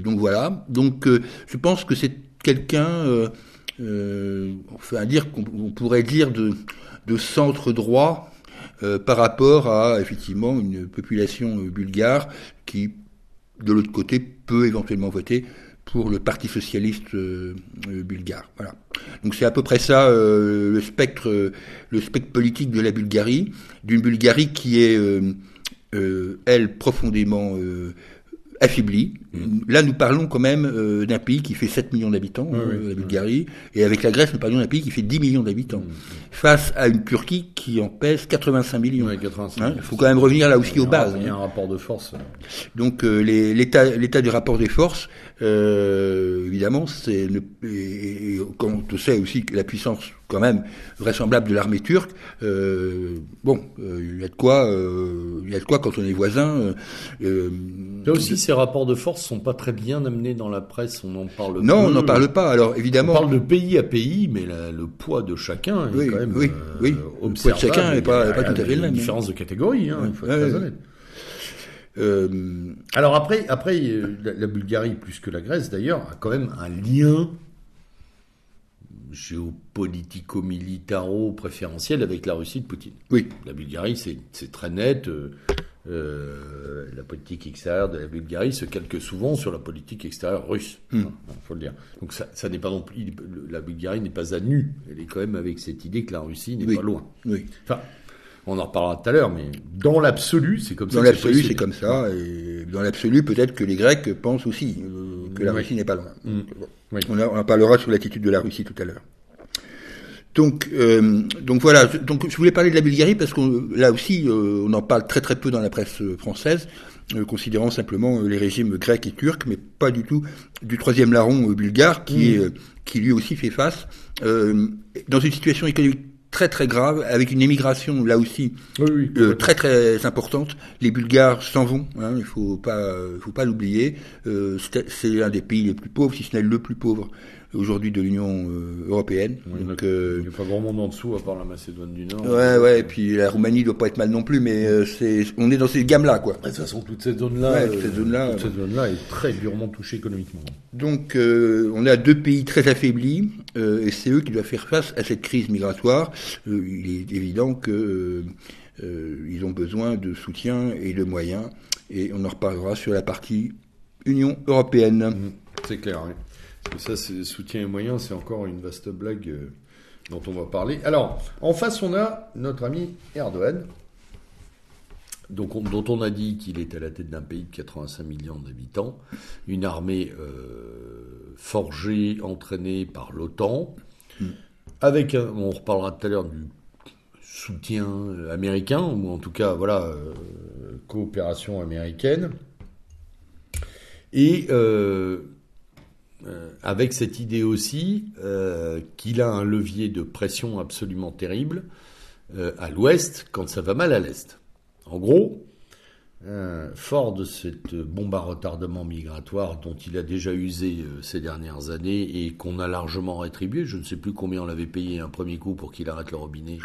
donc voilà. Donc je pense que c'est quelqu'un, enfin dire qu'on pourrait dire de, de centre droit euh, par rapport à effectivement une population euh, bulgare qui, de l'autre côté, peut éventuellement voter pour le Parti socialiste euh, bulgare. Voilà. Donc c'est à peu près ça le spectre, le spectre politique de la Bulgarie, d'une Bulgarie qui est elle profondément affaibli. Mm. Là, nous parlons quand même euh, d'un pays qui fait 7 millions d'habitants, euh, la Bulgarie, et avec la Grèce, nous parlons d'un pays qui fait 10 millions d'habitants, mm. face à une Turquie qui en pèse 85 millions. Hein, il faut quand même revenir là aussi aux bases. Il y a un rapport de force. Donc euh, l'état l'état du rapport des forces, évidemment, c'est quand on sait aussi que la puissance quand même vraisemblable de l'armée turque. Euh, bon, euh, il y a de quoi, euh, il y a de quoi quand on est voisin. Là aussi, ces rapports de force sont pas très bien amenés dans la presse. On en parle. Non, on n'en parle pas. Alors évidemment, on parle de pays à pays, mais le poids de chacun est quand même. Oui, oui. Le poids de chacun n'est pas, pas, tout à fait le même. Une différence de catégorie. Hein, il faut être très honnête. Alors après, après la, Bulgarie plus que la Grèce d'ailleurs a quand même un lien géopolitico-militaro préférentiel avec la Russie de Poutine. Oui. La Bulgarie, c'est très net. Euh, euh, la politique extérieure de la Bulgarie se calque souvent sur la politique extérieure russe. Il hmm. faut le dire. Donc ça, ça n'est pas non plus. La Bulgarie n'est pas à nu. Elle est quand même avec cette idée que la Russie n'est pas loin. Oui. Enfin, on en reparlera tout à l'heure, mais dans l'absolu, c'est comme ça. Dans l'absolu, c'est comme ça. Et dans l'absolu, peut-être que les Grecs pensent aussi euh, que la Russie n'est pas loin. Mm. On, en parlera sur l'attitude de la Russie tout à l'heure. Donc, euh, donc voilà. Donc, je voulais parler de la Bulgarie parce que là aussi, euh, on en parle très très peu dans la presse française, considérant simplement les régimes grecs et turcs, mais pas du tout du troisième larron bulgare qui mm. est, qui lui aussi fait face dans une situation économique très très grave, avec une émigration là aussi euh, très très importante. Les Bulgares s'en vont, hein, il faut pas, faut pas l'oublier. Euh, c'est un des pays les plus pauvres, si ce n'est le plus pauvre aujourd'hui de l'Union euh, européenne. Donc, euh, il n'y a pas grand monde en dessous à part la Macédoine du Nord. Ouais, ouais, et puis la Roumanie doit pas être mal non plus, mais euh, c'est, on est dans ces gammes-là, quoi. De toute façon, toute cette zone-là, toute cette zone-là, toute cette zone-là est très durement touchée économiquement. Donc, on a deux pays très affaiblis, et c'est eux qui doivent faire face à cette crise migratoire. il est évident que ils ont besoin de soutien et de moyens, et on en reparlera sur la partie Union européenne. Mmh, c'est clair. Oui. Et ça, c'est soutien et moyens, c'est encore une vaste blague euh, dont on va parler. Alors, en face, on a notre ami Erdogan, donc dont on a dit qu'il est à la tête d'un pays de 85 millions d'habitants, une armée euh, forgée, entraînée par l'OTAN, mm. avec, on reparlera tout à l'heure du soutien américain, ou en tout cas, voilà, euh, coopération américaine. Et euh, avec cette idée aussi euh, qu'il a un levier de pression absolument terrible euh, à l'ouest quand ça va mal à l'est. En gros, fort de cette bombe à retardement migratoire dont il a déjà usé ces dernières années et qu'on a largement rétribué, je ne sais plus combien on l'avait payé un premier coup pour qu'il arrête le robinet.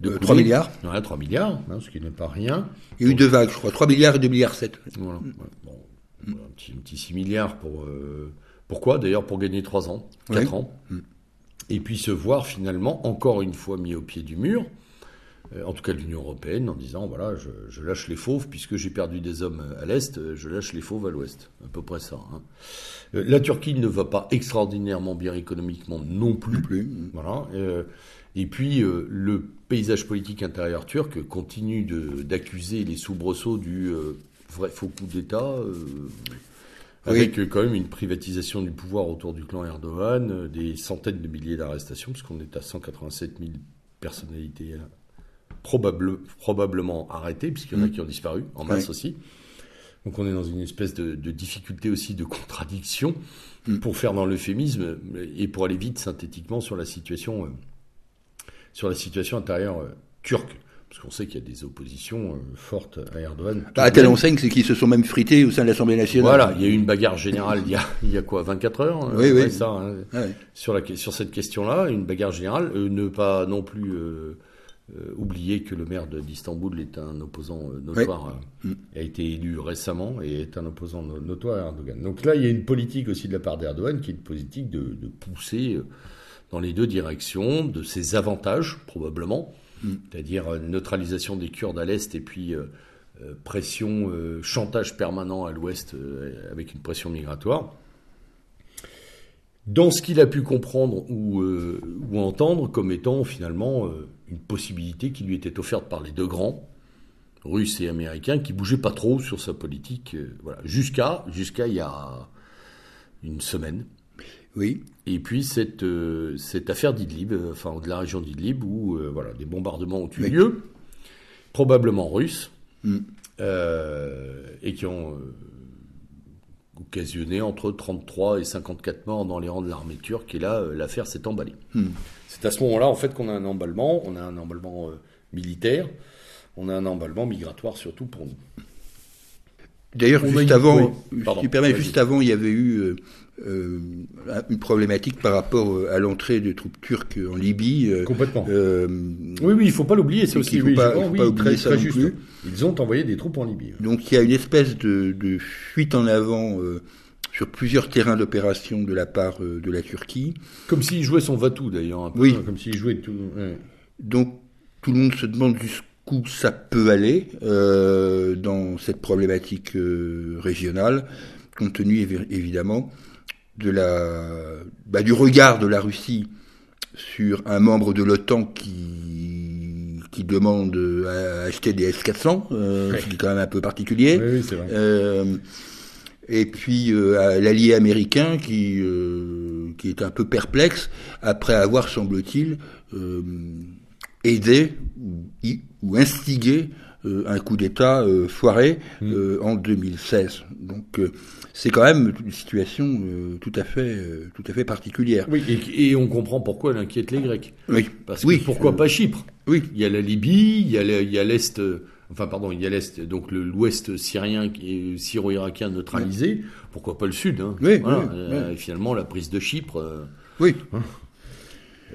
De 3 milliards ouais, 3 milliards, hein, ce qui n'est pas rien. Il y a eu deux vagues, je crois, 3 milliards et 2 milliards 7. Voilà, bon, un, petit, un, petit, 6 milliards pour pourquoi? D'ailleurs pour gagner 3 ans, 4 ans. Mm. Et puis se voir finalement encore une fois mis au pied du mur, euh, en tout cas de l'Union européenne, en disant voilà, je, lâche les fauves, puisque j'ai perdu des hommes à l'Est, je lâche les fauves à l'Ouest. À peu près ça. Hein. Euh, la Turquie ne va pas extraordinairement bien économiquement non plus. plus. Voilà. Euh, et puis le paysage politique intérieur turc continue d'accuser les soubresauts du vrai faux coup d'État avec euh, quand même une privatisation du pouvoir autour du clan Erdogan, euh, des centaines de milliers d'arrestations, puisqu'on est à 187 000 personnalités euh, probablement arrêtées, puisqu'il y en a mm. qui ont disparu, en masse aussi. Donc on est dans une espèce de, difficulté aussi de contradiction, mm. pour faire dans l'euphémisme, et pour aller vite synthétiquement sur la situation, sur la situation intérieure turque. Parce qu'on sait qu'il y a des oppositions euh, fortes à Erdogan. Bah, à telle enseigne, c'est qu'ils se sont même frités au sein de l'Assemblée nationale. Voilà, il y a eu une bagarre générale il y a, *laughs* il y a quoi, 24 heures hein, Oui, oui. Ça, hein, sur, la, sur cette question-là, une bagarre générale. Euh, ne pas non plus euh, oublier que le maire d'Istanbul est un opposant notoire, mm. a été élu récemment et est un opposant notoire à Erdogan. Donc là, il y a une politique aussi de la part d'Erdogan qui est une politique de, de pousser dans les deux directions, de ses avantages probablement C'est-à-dire euh, neutralisation des Kurdes à l'est et puis euh, euh, pression, chantage permanent à l'ouest avec une pression migratoire. Dans ce qu'il a pu comprendre ou, ou, entendre comme étant finalement une possibilité qui lui était offerte par les deux grands, russes et américains, qui bougeaient pas trop sur sa politique, voilà, jusqu'à jusqu'à il y a une semaine. Oui. Et puis cette, euh, cette affaire d'Idlib, euh, enfin de la région d'Idlib, où euh, voilà, des bombardements ont eu lieu, probablement russes, mm. et qui ont occasionné entre 33 et 54 morts dans les rangs de l'armée turque, et là, l'affaire s'est emballée. Hmm. C'est à ce moment-là, en fait, qu'on a un emballement, on a un emballement militaire, on a un emballement migratoire surtout pour nous. D'ailleurs, juste avant, tu permets, juste avant, il y avait eu euh, euh, une problématique par rapport euh, à l'entrée des troupes turques en Libye. Complètement. oui, oui, il faut pas l'oublier, c'est aussi. Il faut pas, faut pas oublier ça non plus. Ils ont envoyé des troupes en Libye. Donc il y a une espèce de, de fuite en avant sur plusieurs terrains d'opération de la part de la Turquie. Comme s'il jouait son Vatou d'ailleurs. Oui. Comme s'il jouait tout. Donc tout le monde se demande jusqu'où ça peut aller euh, dans cette problématique euh, régionale, compte tenu évidemment de la, bah, du regard de la Russie sur un membre de l'OTAN qui, qui demande à acheter des S-400, euh, ce qui est quand même un peu particulier. Oui, oui, vrai. et puis l'allié américain qui, qui est un peu perplexe après avoir, semble-t-il, aidé ou, instigué euh, un coup d'État euh, foiré mm. euh, en 2016. Donc c'est quand même une situation tout à fait tout à fait particulière. Oui, et, on comprend pourquoi elle inquiète les Grecs. Oui. Parce que oui. pourquoi pas Chypre? Oui. Il y a la Libye, il y a l'est. Enfin, pardon, il y a l'Est, donc l'Ouest syrien, syro-irakien neutralisé. Pourquoi pas le Sud hein? Oui, voilà, finalement, la prise de Chypre. oui. Hein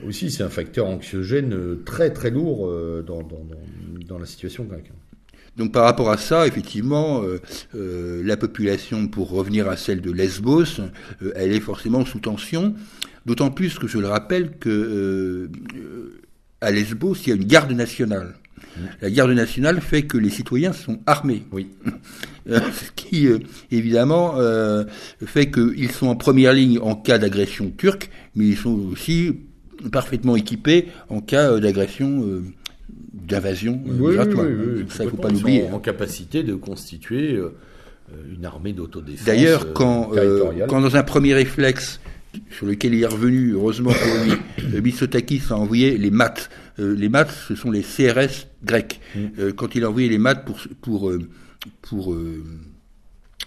aussi, c'est un facteur anxiogène euh, très très lourd euh, dans, dans, la situation grecque. Donc par rapport à ça, effectivement, euh, la population, pour revenir à celle de Lesbos, elle est forcément sous tension. D'autant plus que je le rappelle que à Lesbos, il y a une garde nationale. La garde nationale fait que les citoyens sont armés. Oui. *laughs* Ce qui, évidemment, fait qu'ils sont en première ligne en cas d'agression turque, mais ils sont aussi parfaitement équipés en cas euh, d'agression, euh, d'invasion euh, oui, migratoire. ça, il faut pas l'oublier. En capacité de constituer une armée d'autodéfense. D'ailleurs, quand, quand dans un premier réflexe sur lequel il est revenu, heureusement pour lui, *coughs* Mitsotakis a envoyé les maths. les maths, ce sont les CRS grecs. Mm. quand il a envoyé les maths pour, pour, pour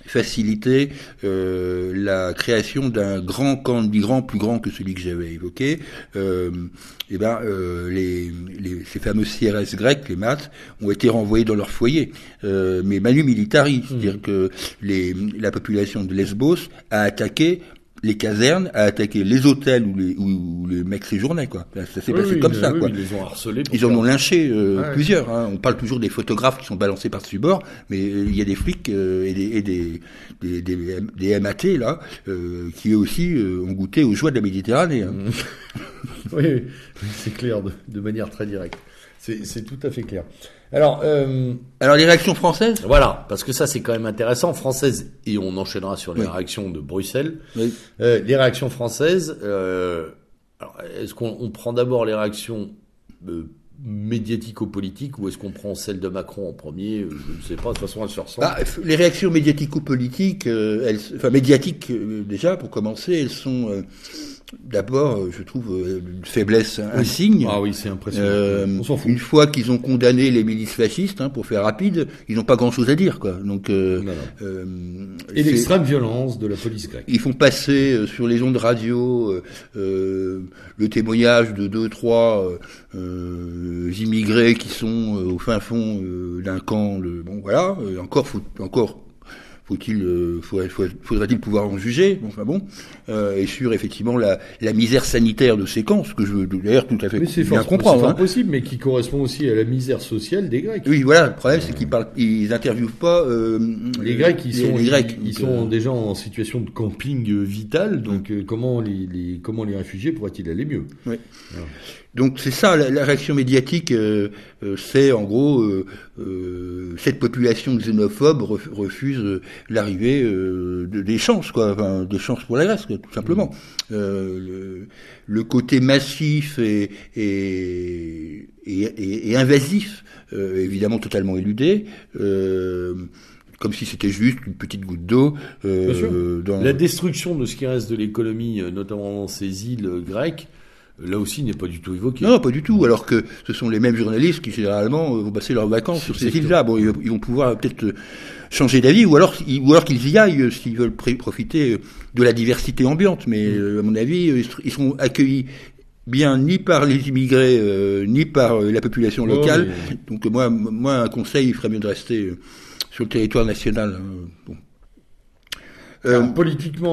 faciliter euh, la création d'un grand camp de migrants plus grand que celui que j'avais évoqué. Euh, et eh ben, euh, les, les, ces fameux CRS grecs, les maths, ont été renvoyés dans leur foyer. Euh, mais manu militari, c'est-à-dire mmh. que les, la population de Lesbos a attaqué les casernes à attaquer les hôtels où les, où, les mecs séjournaient quoi. Ça s'est passé comme ça quoi. Ils les ont harcelés. Ils en ont lynché euh, plusieurs. Hein. On parle toujours des photographes qui sont balancés par dessus bord, mais euh, il y a des flics euh, et, des, et des, des, des, des, MAT là qui eux aussi ont goûté aux joies de la Méditerranée. Hein. *laughs* oui, c'est clair de, de manière très directe. C'est tout à fait clair. Alors, euh, alors les réactions françaises? Voilà, parce que ça c'est quand même intéressant, françaises, et on enchaînera sur les réactions de Bruxelles. Oui. Euh, les réactions françaises, euh, est-ce qu'on prend d'abord les réactions euh, médiatico-politiques ou est-ce qu'on prend celle de Macron en premier? Je ne sais pas, de toute façon elles se ressemblent. Ah, les réactions médiatico-politiques, elles, enfin médiatiques déjà pour commencer, elles sont D'abord, euh, je trouve euh, une faiblesse insigne. Ah oui, c'est impressionnant. Euh, une fois qu'ils ont condamné les milices fascistes, hein, pour faire rapide, ils n'ont pas grand-chose à dire, quoi. Donc, euh, euh, et l'extrême violence de la police grecque. Ils font passer sur les ondes radio le témoignage de deux, trois immigrés qui sont au fin fond d'un camp. Le, bon, voilà. encore, faut, encore faut-il, euh, faudrait-il pouvoir en juger? Enfin bon, euh, et sur effectivement la, la, misère sanitaire de ces camps, ce que je veux d'ailleurs tout à fait bien comprendre. C'est hein. impossible, mais qui correspond aussi à la misère sociale des Grecs. Oui, voilà. Le problème, c'est qu'ils parlent, ils interviewent pas euh, les Grecs. Ils sont, les, Grecs, ils, sont déjà en situation de camping vital. Donc, mm. comment les, les, comment les réfugiés pourraient-ils aller mieux? Oui. Donc c'est ça, la, réaction médiatique, euh, euh, c'est en gros euh, cette population xénophobe refuse l'arrivée des chances, quoi, enfin, des chances pour la Grèce, tout simplement. Mmh. Le, côté massif et, et, et, et invasif, évidemment totalement éludé comme si c'était juste une petite goutte d'eau. dans... La destruction de ce qui reste de l'économie, notamment dans ces îles grecques, là aussi n'est pas du tout évoqué. Non, pas du tout. Alors que ce sont les mêmes journalistes qui généralement euh, vont passer leurs vacances sur ces îles-là. Bon, ils, vont pouvoir peut-être changer d'avis, ou alors, ou alors qu'ils y aillent s'ils veulent profiter de la diversité ambiante. Mais mm. à mon avis, ils seront accueillis bien ni par les immigrés ni par la population oh, locale. Donc moi, moi, un conseil, il ferait mieux de rester sur le territoire national. Hein.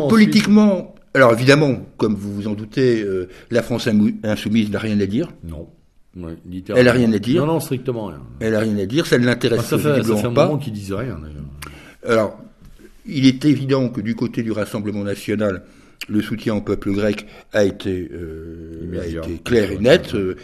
Politiquement, alors évidemment, comme vous vous en doutez, euh, la France insoumise n'a rien à dire. Non. elle n'a rien à dire. Non, non, strictement rien. Elle n'a rien à dire, ça ne l'intéresse pas. Ça fait un moment qu'ils disent rien, Alors, il est évident que du côté du Rassemblement national, le soutien au peuple grec a été, euh, a été clair et net, euh,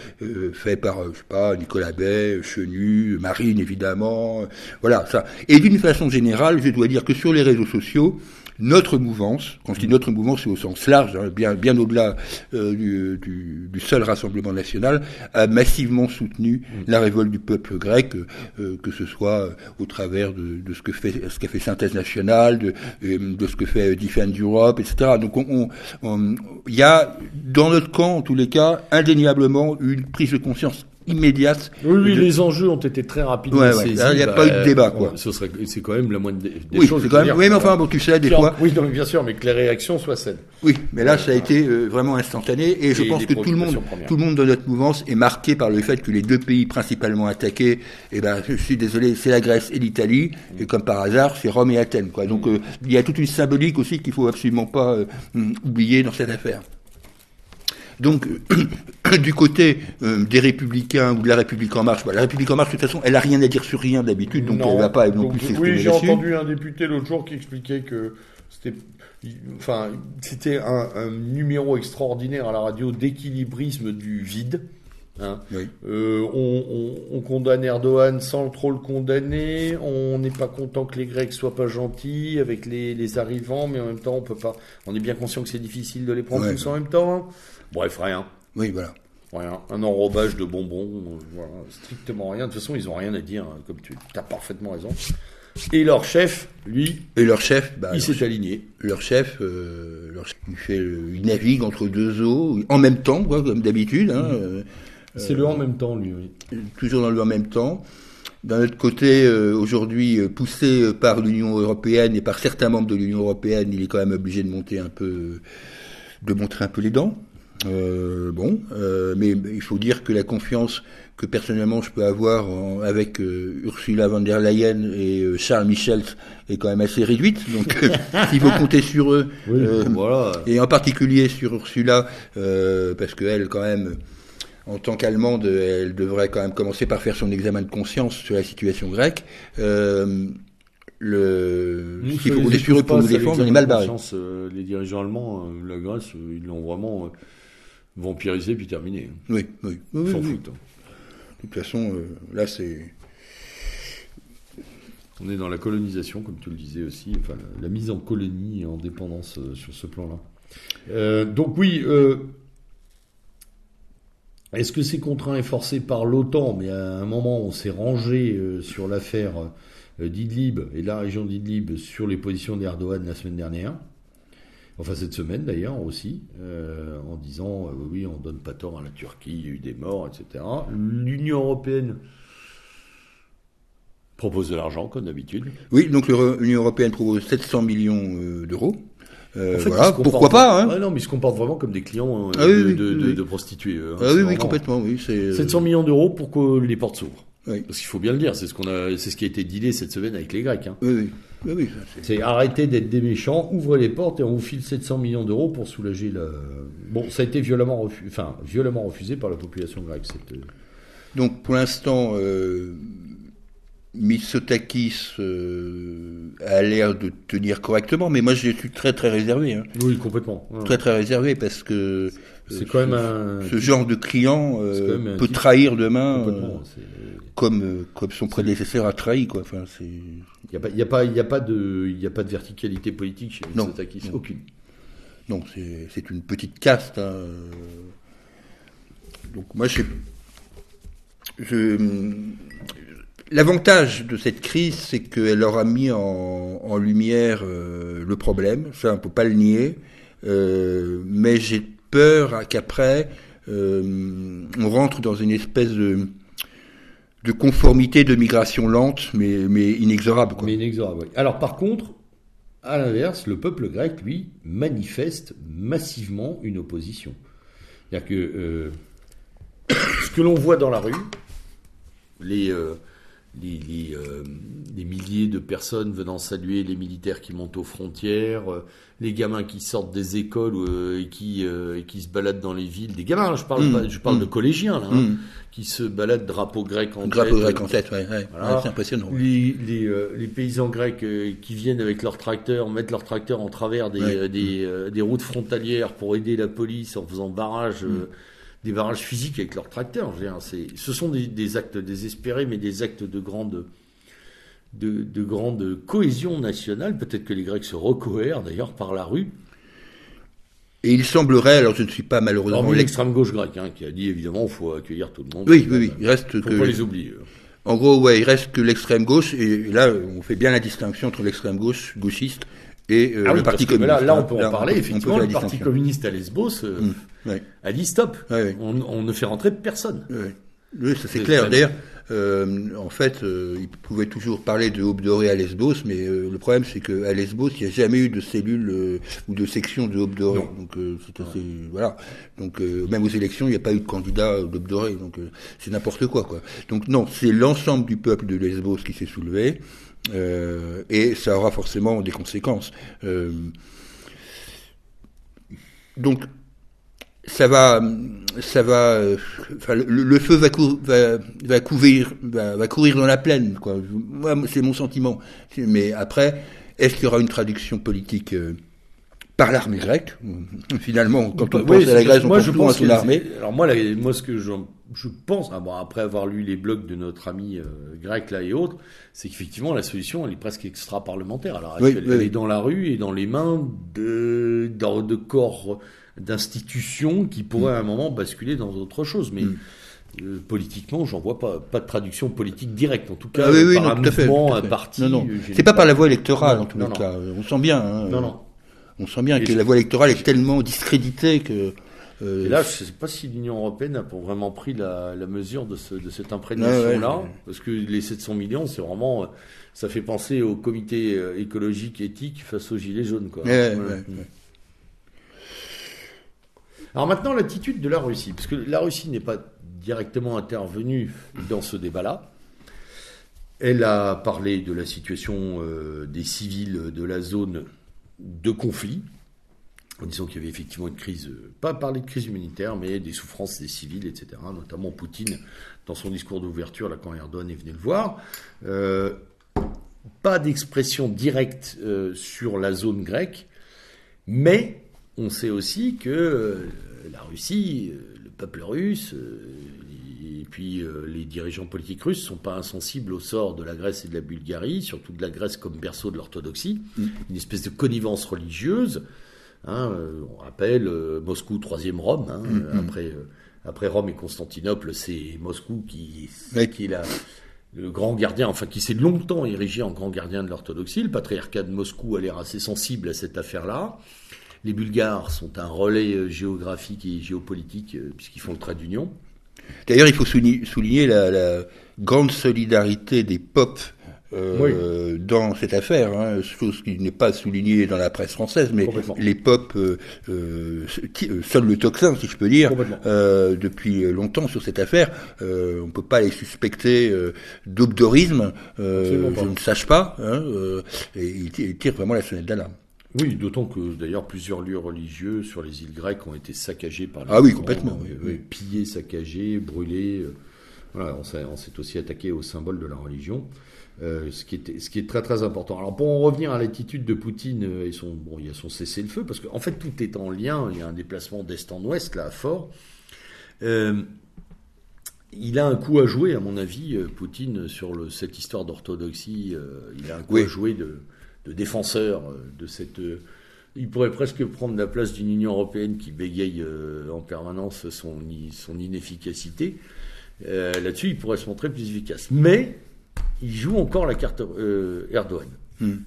fait par, je sais pas, Nicolas Bay, Chenu, Marine évidemment, voilà ça. Et d'une façon générale, je dois dire que sur les réseaux sociaux, notre mouvance, quand je dis notre mouvance, c'est au sens large, hein, bien, au-delà euh, du, seul Rassemblement national, a massivement soutenu la révolte du peuple grec, euh, que ce soit euh, au travers de, ce que fait ce fait Synthèse nationale, de, ce que fait Defend Europe, etc. Donc, il on, il y a dans notre camp, en tous les cas, indéniablement une prise de conscience immédiate. Oui, oui, les enjeux ont été très ouais, ouais. Il n'y a pas eu de bah, débat, quoi. c'est quand même la moindre des, oui, choses. Quand même, oui, mais enfin, bon, tu sais, des fois. Oui, donc, bien sûr, mais que les réactions soient saines. Oui, mais là, ça a été euh, vraiment instantané, et, je pense que tout le monde, tout le monde de notre mouvance est marqué par le fait que les deux pays principalement attaqués, eh ben, je suis désolé, c'est la Grèce et l'Italie, et comme par hasard, c'est Rome et Athènes, quoi. Donc, euh, il y a toute une symbolique aussi qu'il faut absolument pas euh, oublier dans cette affaire. Donc, *coughs* du côté euh, des Républicains ou de la République en marche, bah, la République en marche, de toute façon, elle a rien à dire sur rien d'habitude, donc elle elle va pas non plus s'exprimer Oui, j'ai entendu un député l'autre jour qui expliquait que c'était enfin, c'était un, numéro extraordinaire à la radio d'équilibrisme du vide. Hein. Euh, on, condamne Erdogan sans trop le condamner. On n'est pas content que les Grecs soient pas gentils avec les, arrivants, mais en même temps, on peut pas. On est bien conscient que c'est difficile de les prendre tous en même temps. Hein. Bref, rien. Oui, voilà. Rien. Un enrobage de bonbons, voilà. strictement rien. De toute façon, ils ont rien à dire, hein, comme tu as parfaitement raison. Et leur chef, lui, et leur chef, bah, il s'est aligné. Leur chef, euh, leur chef il, fait, il navigue entre deux eaux, en même temps, quoi, comme d'habitude. Hein, euh, C'est le en même temps, lui. Oui. Toujours dans le en même temps. D'un autre côté, euh, aujourd'hui, poussé par l'Union européenne et par certains membres de l'Union européenne, il est quand même obligé de monter un peu, de montrer un peu les dents. Euh, bon, euh, mais il faut dire que la confiance que personnellement je peux avoir avec euh, Ursula von der Leyen et euh, Charles Michel est quand même assez réduite. Donc, *laughs* il faut compter sur eux, voilà. et en particulier sur Ursula, parce qu'elle, quand même, en tant qu'Allemande, elle devrait quand même commencer par faire son examen de conscience sur la situation grecque. le, il faut sur eux pour nous défendre, on est mal barré. les dirigeants allemands, la Grèce, ils l'ont vraiment vampiriser puis terminer. Oui, oui. oui, S'en oui, hein. De toute façon, euh, là, c'est. On est dans la colonisation, comme tu le disais aussi, enfin, la mise en colonie et en dépendance euh, sur ce plan-là. Euh, donc, oui. Est-ce que c'est contraint et forcé par l'OTAN Mais à un moment, on s'est rangé sur l'affaire d'Idlib et de la région d'Idlib sur les positions d'Erdogan la semaine dernière enfin cette semaine d'ailleurs aussi, euh, en disant euh, oui, on donne pas tort à la Turquie, il y a eu des morts, etc. L'Union européenne propose de l'argent comme d'habitude. Oui, donc l'Union européenne propose 700 millions euh, voilà, pourquoi pas hein. non, mais ils se comportent vraiment comme des clients ah de, prostituées. Hein. ah oui, oui, complètement, oui. 700 millions d'euros pour que les portes s'ouvrent. Parce qu'il faut bien le dire, c'est ce qu'on a, c'est ce qui a été dealé cette semaine avec les Grecs. Hein. Oui, oui. oui, c'est arrêter d'être des méchants, ouvrez les portes et on vous file 700 millions d'euros pour soulager le. Bon, ça a été violemment refusé, enfin violemment refusé par la population grecque. Cette... Euh, Donc pour l'instant, euh, Mitsotakis euh, a l'air de tenir correctement, mais moi je suis très très réservé. Hein. Oui, complètement. Très très réservé parce que c'est quand même un... ce genre de client euh, peut trahir demain, euh, comme comme son prédécesseur a trahi quoi. Enfin, c'est. Il n'y a pas, il y a pas, il y a pas de, il y a pas de verticalité politique chez Mitsotakis, aucune. Non, c'est une petite caste. Hein. Donc moi, je, je L'avantage de cette crise, c'est qu'elle aura mis en, lumière le problème. Ça, on peut pas le nier. Euh, mais j'ai peur qu'après, euh, on rentre dans une espèce de, conformité, de migration lente, mais, inexorable. Mais inexorable. Alors par contre, à l'inverse, le peuple grec, lui, manifeste massivement une opposition. C'est-à-dire que euh, *coughs* ce que l'on voit dans la rue, les, euh, euh, les, milliers de personnes venant saluer les militaires qui montent aux frontières, euh, les gamins qui sortent des écoles euh, et, qui, qui se baladent dans les villes, des gamins, je parle, mm. je parle de mm. collégiens, là, hein, mm. qui se baladent drapeau grec en drapeau tête. grec en tête, ouais, c'est impressionnant. Les, les, paysans grecs qui viennent avec leurs tracteurs, mettent leurs tracteurs en travers des, des, des, routes frontalières pour aider la police en faisant barrage des barrages physiques avec leurs tracteurs. ce sont des, actes désespérés, mais des actes de grande, de, grande cohésion nationale. Peut-être que les Grecs se recohèrent d'ailleurs par la rue. Et il semblerait, alors je ne suis pas malheureusement... l'extrême gauche grecque, hein, qui a dit évidemment il faut accueillir tout le monde. Oui, oui, oui, il reste faut que... pas les oublier. En gros, ouais, il reste que l'extrême gauche, et là, on fait bien la distinction entre l'extrême gauche, gauchiste, et euh, ah le Parti communiste. Là, on peut en parler, effectivement, le Parti communiste à Lesbos euh, mm, a dit stop, on, ne fait rentrer personne. Oui, ça c'est clair. D'ailleurs, euh, en fait, il pouvait toujours parler de Aube dorée à Lesbos, mais le problème c'est qu'à Lesbos, il n'y a jamais eu de cellule ou de section de Aube dorée. Donc c'est assez voilà. Donc même aux élections, il n'y a pas eu de candidat d'Aube dorée. Donc c'est n'importe quoi quoi. Donc non, c'est l'ensemble du peuple de Lesbos qui s'est soulevé. Euh, et ça aura forcément des conséquences. Euh, donc, ça va, ça va, enfin, le, feu va, va, va, couvrir, va, courir dans la plaine, quoi. Moi, c'est mon sentiment. Mais après, est-ce qu'il y aura une traduction politique euh, par l'armée grecque *laughs* Finalement, quand on pense à la Grèce, on pense souvent à son armée. Alors moi, moi, ce que je je pense, ah après avoir lu les blogs de notre ami euh, grec là et autres, c'est qu'effectivement la solution elle est presque extra-parlementaire. Alors elle, est dans la rue et dans les mains de, de, corps d'institutions qui pourraient à un moment basculer dans autre chose. Mais mm. euh, politiquement, j'en vois pas, pas de traduction politique directe, en tout cas, ah par un mouvement, un parti. Non, C'est pas par la voie électorale, en tout cas. On sent bien. Hein, non, non. On sent bien que la voie électorale est tellement discréditée que euh, et là, je ne sais pas si l'Union européenne a vraiment pris la, mesure de, cette imprégnation-là, parce que les 700 millions, c'est vraiment, ça fait penser au comité euh, écologique éthique face aux gilets jaunes, quoi. Alors maintenant, l'attitude de la Russie, parce que la Russie n'est pas directement intervenue dans ce débat-là. Elle a parlé de la situation euh, des civils de la zone de conflit, en disant qu'il y avait effectivement une crise, euh, pas parler de crise humanitaire, mais des souffrances des civils, etc. Notamment Poutine, dans son discours d'ouverture, là, quand Erdogan est venu le voir. Euh, pas d'expression directe sur la zone grecque, mais on sait aussi que la Russie, le peuple russe, et puis les dirigeants politiques russes sont pas insensibles au sort de la Grèce et de la Bulgarie, surtout de la Grèce comme berceau de l'orthodoxie, mm. une espèce de connivence religieuse. Hein, euh, on rappelle euh, Moscou, troisième Rome. Hein, mm, mm. après, euh, après Rome et Constantinople, c'est Moscou qui, qui est le grand gardien, enfin qui s'est longtemps érigé en grand gardien de l'orthodoxie. Le patriarcat de Moscou a l'air assez sensible à cette affaire-là. Les Bulgares sont un relais géographique et géopolitique puisqu'ils font le trait d'union. D'ailleurs, il faut souligner la, la, grande solidarité des popes euh, dans cette affaire, hein, chose qui n'est pas soulignée dans la presse française, mais les pop euh, euh, seul le tocsin, si je peux dire, euh, depuis longtemps sur cette affaire. on ne peut pas les suspecter d'obdorisme, je ne sache pas, hein, et ils tirent vraiment la sonnette d'alarme. Oui, d'autant que d'ailleurs plusieurs lieux religieux sur les îles grecques ont été saccagés par les Ah oui, complètement. Oui, Pillés, saccagés, brûlés. Voilà, on s'est aussi attaqué au symbole de la religion. Euh, ce, qui est, ce qui est très très important. Alors pour en revenir à l'attitude de Poutine euh, et son, bon, il y a son cessez-le-feu, parce qu'en en fait tout est en lien, il y a un déplacement d'est en ouest là, fort. Euh, il a un coup à jouer, à mon avis, Poutine, sur le, cette histoire d'orthodoxie. il a un coup à jouer de, de défenseur de cette. il pourrait presque prendre la place d'une Union européenne qui bégaye en permanence son, son inefficacité. Là-dessus, il pourrait se montrer plus efficace. Mais il joue encore la carte euh, Erdogan. Hmm.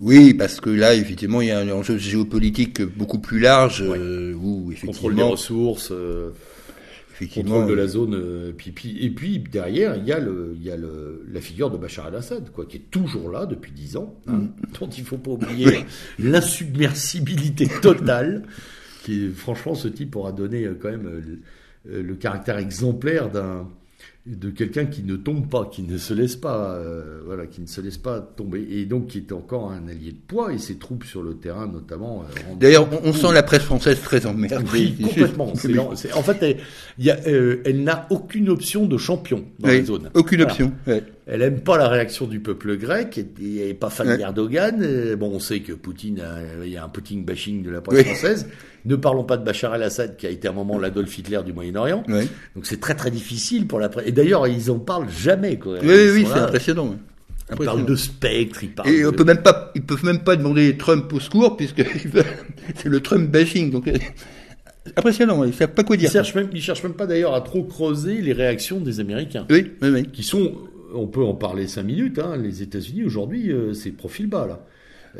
Oui, parce que là, effectivement, il y a un enjeu géopolitique beaucoup plus large, euh, où effectivement... Contrôle des ressources... Euh. Contrôle de la zone. Euh, puis, puis, et puis derrière, il y a, le, il y a le, la figure de Bachar el-Assad, quoi, qui est toujours là depuis dix ans, hein, mm. *laughs* dont il faut pas oublier l'insubmersibilité totale. Qui, franchement, ce type aura donné quand même le caractère exemplaire d'un de quelqu'un qui ne tombe pas, qui ne se laisse pas, euh, voilà, qui ne se laisse pas tomber, et donc qui est encore un allié de poids, et ses troupes sur le terrain notamment. Euh, D'ailleurs, on, sent la presse française très emmerdée. Oui, *laughs* complètement. en fait, elle, euh, elle n'a aucune option de champion dans la zone. Aucune option. Elle aime pas la réaction du peuple grec, et, est pas fan d'Erdogan. Bon, on sait que Poutine, il y a un Poutine bashing de la presse française. Ne parlons pas de Bachar el-Assad, qui a été à un moment l'Adolf Hitler du Moyen-Orient. Donc c'est très très difficile pour la presse. Et d'ailleurs, ils en parlent jamais. Quoi. Oui, oui, c'est impressionnant. Ils parlent de spectre, ils parlent. Et on peut même pas, ils peuvent même pas demander Trump au secours puisque *laughs* c'est le Trump bashing. Donc impressionnant, ils savent pas quoi dire. Ils cherchent même, ils cherchent même pas d'ailleurs à trop creuser les réactions des Américains. Oui, oui, oui. Qui sont, on peut en parler cinq minutes. Hein, les États-Unis aujourd'hui, euh, c'est profil bas là.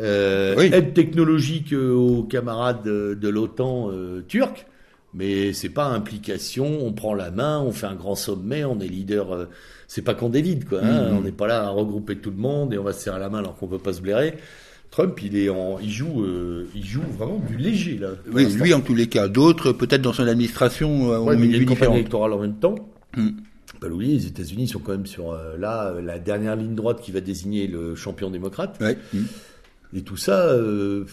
Euh, aide technologique euh, aux camarades de, l'OTAN euh, turc, mais c'est pas implication. On prend la main, on fait un grand sommet, on est leader. c'est pas qu'on dévide quoi. Hein. Mm-hmm. On n'est pas là à regrouper tout le monde et on va se serrer la main alors qu'on veut pas se blairer. Trump, il est en, il joue, il joue vraiment du léger là. Oui, lui en tous les cas. D'autres, peut-être dans son administration, ont une, il y a une campagne électorale en même temps. Mm. Pas l'oublier, les États-Unis sont quand même sur là la dernière ligne droite qui va désigner le champion démocrate. Ouais. Et tout ça, euh,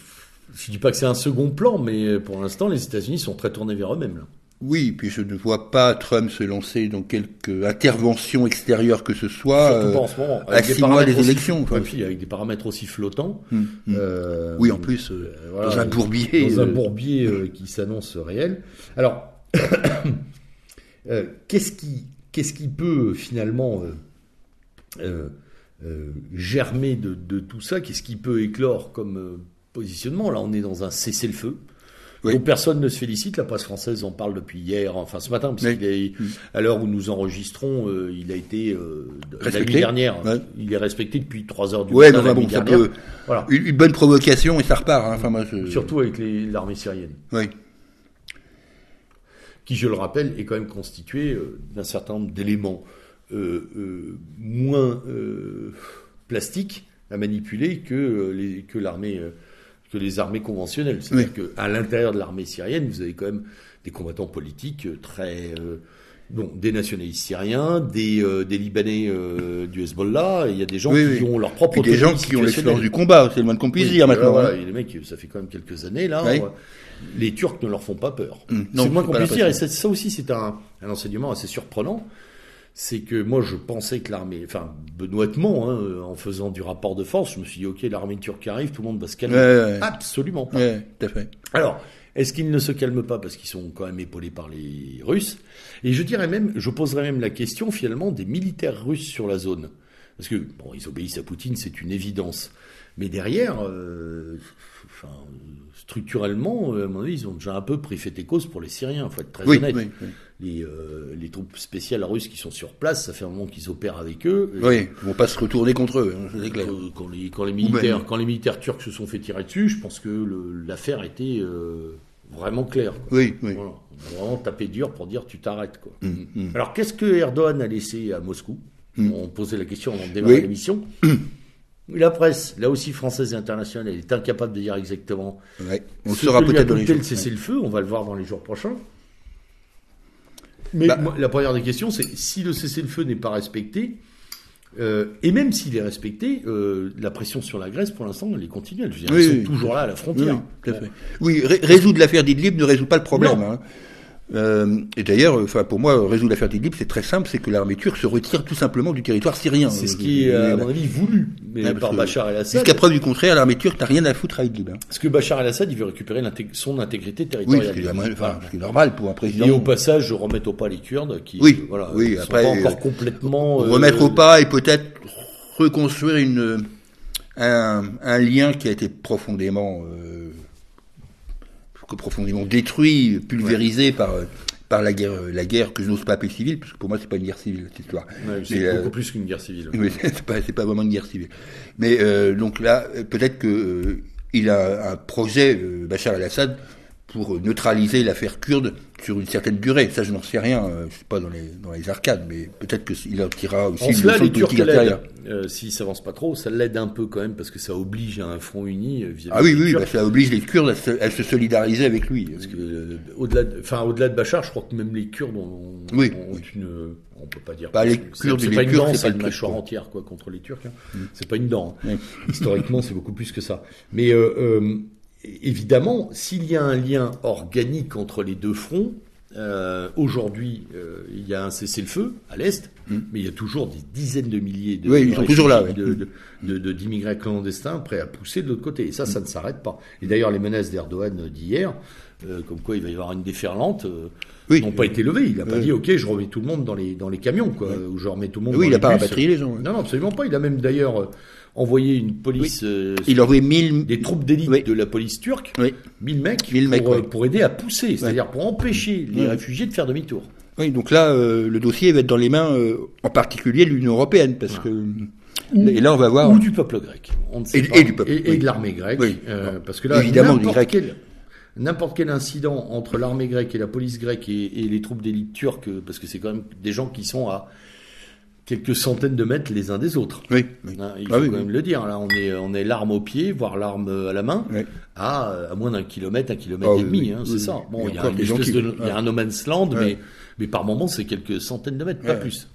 je dis pas que c'est un second plan, mais pour l'instant, les États-Unis sont très tournés vers eux-mêmes. Oui, puis je ne vois pas Trump se lancer dans quelque intervention extérieure que ce soit Surtout pas en ce moment, euh, à six mois des élections. Enfin. puis avec des paramètres aussi flottants. Hum, hum. Euh, oui, en plus, euh, dans un bourbier. Dans un bourbier qui s'annonce réel. Alors, *coughs* qu'est-ce qui, qu'est-ce qui peut finalement euh, germer de, tout ça Qu'est-ce qui peut éclore comme euh, positionnement? Là, on est dans un cessez-le-feu. dont personne ne se félicite. La presse française en parle depuis hier, enfin ce matin, parce qu'il est, mm. à l'heure où nous enregistrons, euh, il a été la nuit dernière. Il est respecté depuis 3 heures du matin. bon, ça peut, voilà. une, bonne provocation et ça repart. Hein. Enfin, moi, Surtout avec l'armée syrienne. Oui. Qui, je le rappelle, est quand même constituée d'un certain nombre d'éléments euh, euh, moins euh, plastique à manipuler que les, que l'armée que les armées conventionnelles. C'est-à-dire qu'à l'intérieur de l'armée syrienne, vous avez quand même des combattants politiques très bon, des nationalistes syriens, des, des Libanais du Hezbollah, il y a des gens qui ont leur propre des gens qui ont l'expérience du combat, c'est le moins qu'on puisse dire maintenant. Voilà, hein. les mecs, ça fait quand même quelques années là. les Turcs ne leur font pas peur. Hum, c'est le moins qu'on puisse dire, et ça, aussi c'est un, un enseignement assez surprenant c'est que moi je pensais que l'armée, enfin benoîtement, hein, en faisant du rapport de force, je me suis dit ok l'armée turque arrive, tout le monde va se calmer. Absolument pas. tout à fait. Alors est-ce qu'ils ne se calment pas parce qu'ils sont quand même épaulés par les Russes? Et je dirais même, je poserais même la question finalement des militaires russes sur la zone, parce que bon ils obéissent à Poutine, c'est une évidence, mais derrière, euh, enfin, structurellement, euh, à mon avis, ils ont déjà un peu pris fait et cause pour les Syriens, il faut être très honnête. Oui, oui les, euh, les, troupes spéciales russes qui sont sur place, ça fait un moment qu'ils opèrent avec eux. Oui, ils vont pas se retourner contre eux, hein, c'est clair. Euh, quand, les, quand, les, militaires, quand les militaires turcs se sont fait tirer dessus, je pense que l'affaire était euh, vraiment claire. Oui, oui. Voilà. On vraiment tapé dur pour dire tu t'arrêtes. Quoi. Hum, hum. Alors qu'est-ce que Erdogan a laissé à Moscou? Hum. On posait la question avant de démarrer l'émission. La presse, là aussi française et internationale, elle est incapable de dire exactement. Ouais. On ce sera peut-être dans les jours. cessez-le-feu, on va le voir dans les jours prochains. Mais bah. la première des questions, c'est si le cessez-le-feu n'est pas respecté, euh, et même s'il est respecté, euh, la pression sur la Grèce, pour l'instant, elle est continuelle. Je veux dire, toujours là à la frontière. Oui, oui résoudre l'affaire d'Idlib ne résout pas le problème. Hein. Euh, et d'ailleurs, enfin pour moi, résoudre l'affaire d'Idlib, c'est très simple, c'est que l'armée turque se retire tout simplement du territoire syrien. C'est ce qui est, à mon avis, voulu mais par Bachar el-Assad. Jusqu'à preuve du contraire, l'armée turque n'a rien à foutre à Idlib. Hein. Parce que Bachar el-Assad, il veut récupérer son intégrité territoriale. Oui, c'est normal pour un président. Et au passage, remettre au pas les Kurdes, qui oui, voilà, oui, après, sont pas encore complètement... remettre au euh, pas et peut-être reconstruire une, un, un, lien qui a été profondément... Euh, profondément détruit, pulvérisé par par la guerre, la guerre que je n'ose pas appeler civile, parce que pour moi c'est pas une guerre civile cette histoire. c'est beaucoup euh, plus qu'une guerre civile. *laughs* Oui, c'est pas, pas vraiment une guerre civile. Mais euh, donc là, peut-être que euh, il a un projet, Bachar el-Assad, pour neutraliser l'affaire kurde sur une certaine durée. Ça, je n'en sais rien. Je suis pas dans les dans les arcades, mais peut-être qu'il en tirera aussi une cela, les Turcs l'aident. Euh, S'ils s'avancent pas trop, ça l'aide un peu quand même parce que ça oblige à un front uni. Euh, ah oui, oui, bah, ça oblige les Kurdes à se, à se solidariser avec lui. Parce que euh, au-delà, de, enfin au-delà de Bachar, je crois que même les Kurdes ont, oui, ont une, on peut pas dire. Bah, les Kurdes, c'est pas une dent, c'est une mâchoire entière quoi contre les Turcs. Hein. Mm. C'est pas une dent. Hein. Historiquement, c'est beaucoup plus que ça. Mais euh, évidemment, s'il y a un lien organique entre les deux fronts, euh, aujourd'hui, euh, il y a un cessez-le-feu à l'est, hmm. mais il y a toujours des dizaines de milliers de, oui, toujours là, de, d'immigrés clandestins prêts à pousser de l'autre côté. Et ça, ça ne s'arrête pas. Et d'ailleurs, les menaces d'Erdogan d'hier, euh, comme quoi il va y avoir une déferlante, n'ont pas été levées. Il n'a pas dit, OK, je remets tout le monde dans les, dans les camions, quoi, ou je remets tout le monde oui, il n'a pas rapatrié les gens. Non, non, absolument pas. Il a même d'ailleurs envoyer une police. Euh, il a envoyé mille des troupes d'élite de la police turque, oui. mille mecs, pour, euh, pour, aider à pousser, c'est-à-dire pour empêcher les réfugiés de faire demi-tour. Oui, donc là, euh, le dossier va être dans les mains, en particulier de l'Union européenne, parce que et là, on va voir. ou du peuple grec, on ne sait et, pas, et, du peuple, et, de l'armée grecque, parce que là, évidemment, n'importe quel incident entre l'armée grecque et la police grecque et, les troupes d'élite turques, parce que c'est quand même des gens qui sont à quelques centaines de mètres les uns des autres. Oui. Hein, il ah faut quand même le dire. Là, on est, on est l'arme au pied, voire l'arme à la main, à, à moins d'un kilomètre, un kilomètre ah et demi. Hein, c'est ça. Bon, il y a, une espèce de, il y a un no man's land, mais, mais par moment, c'est quelques centaines de mètres, pas plus.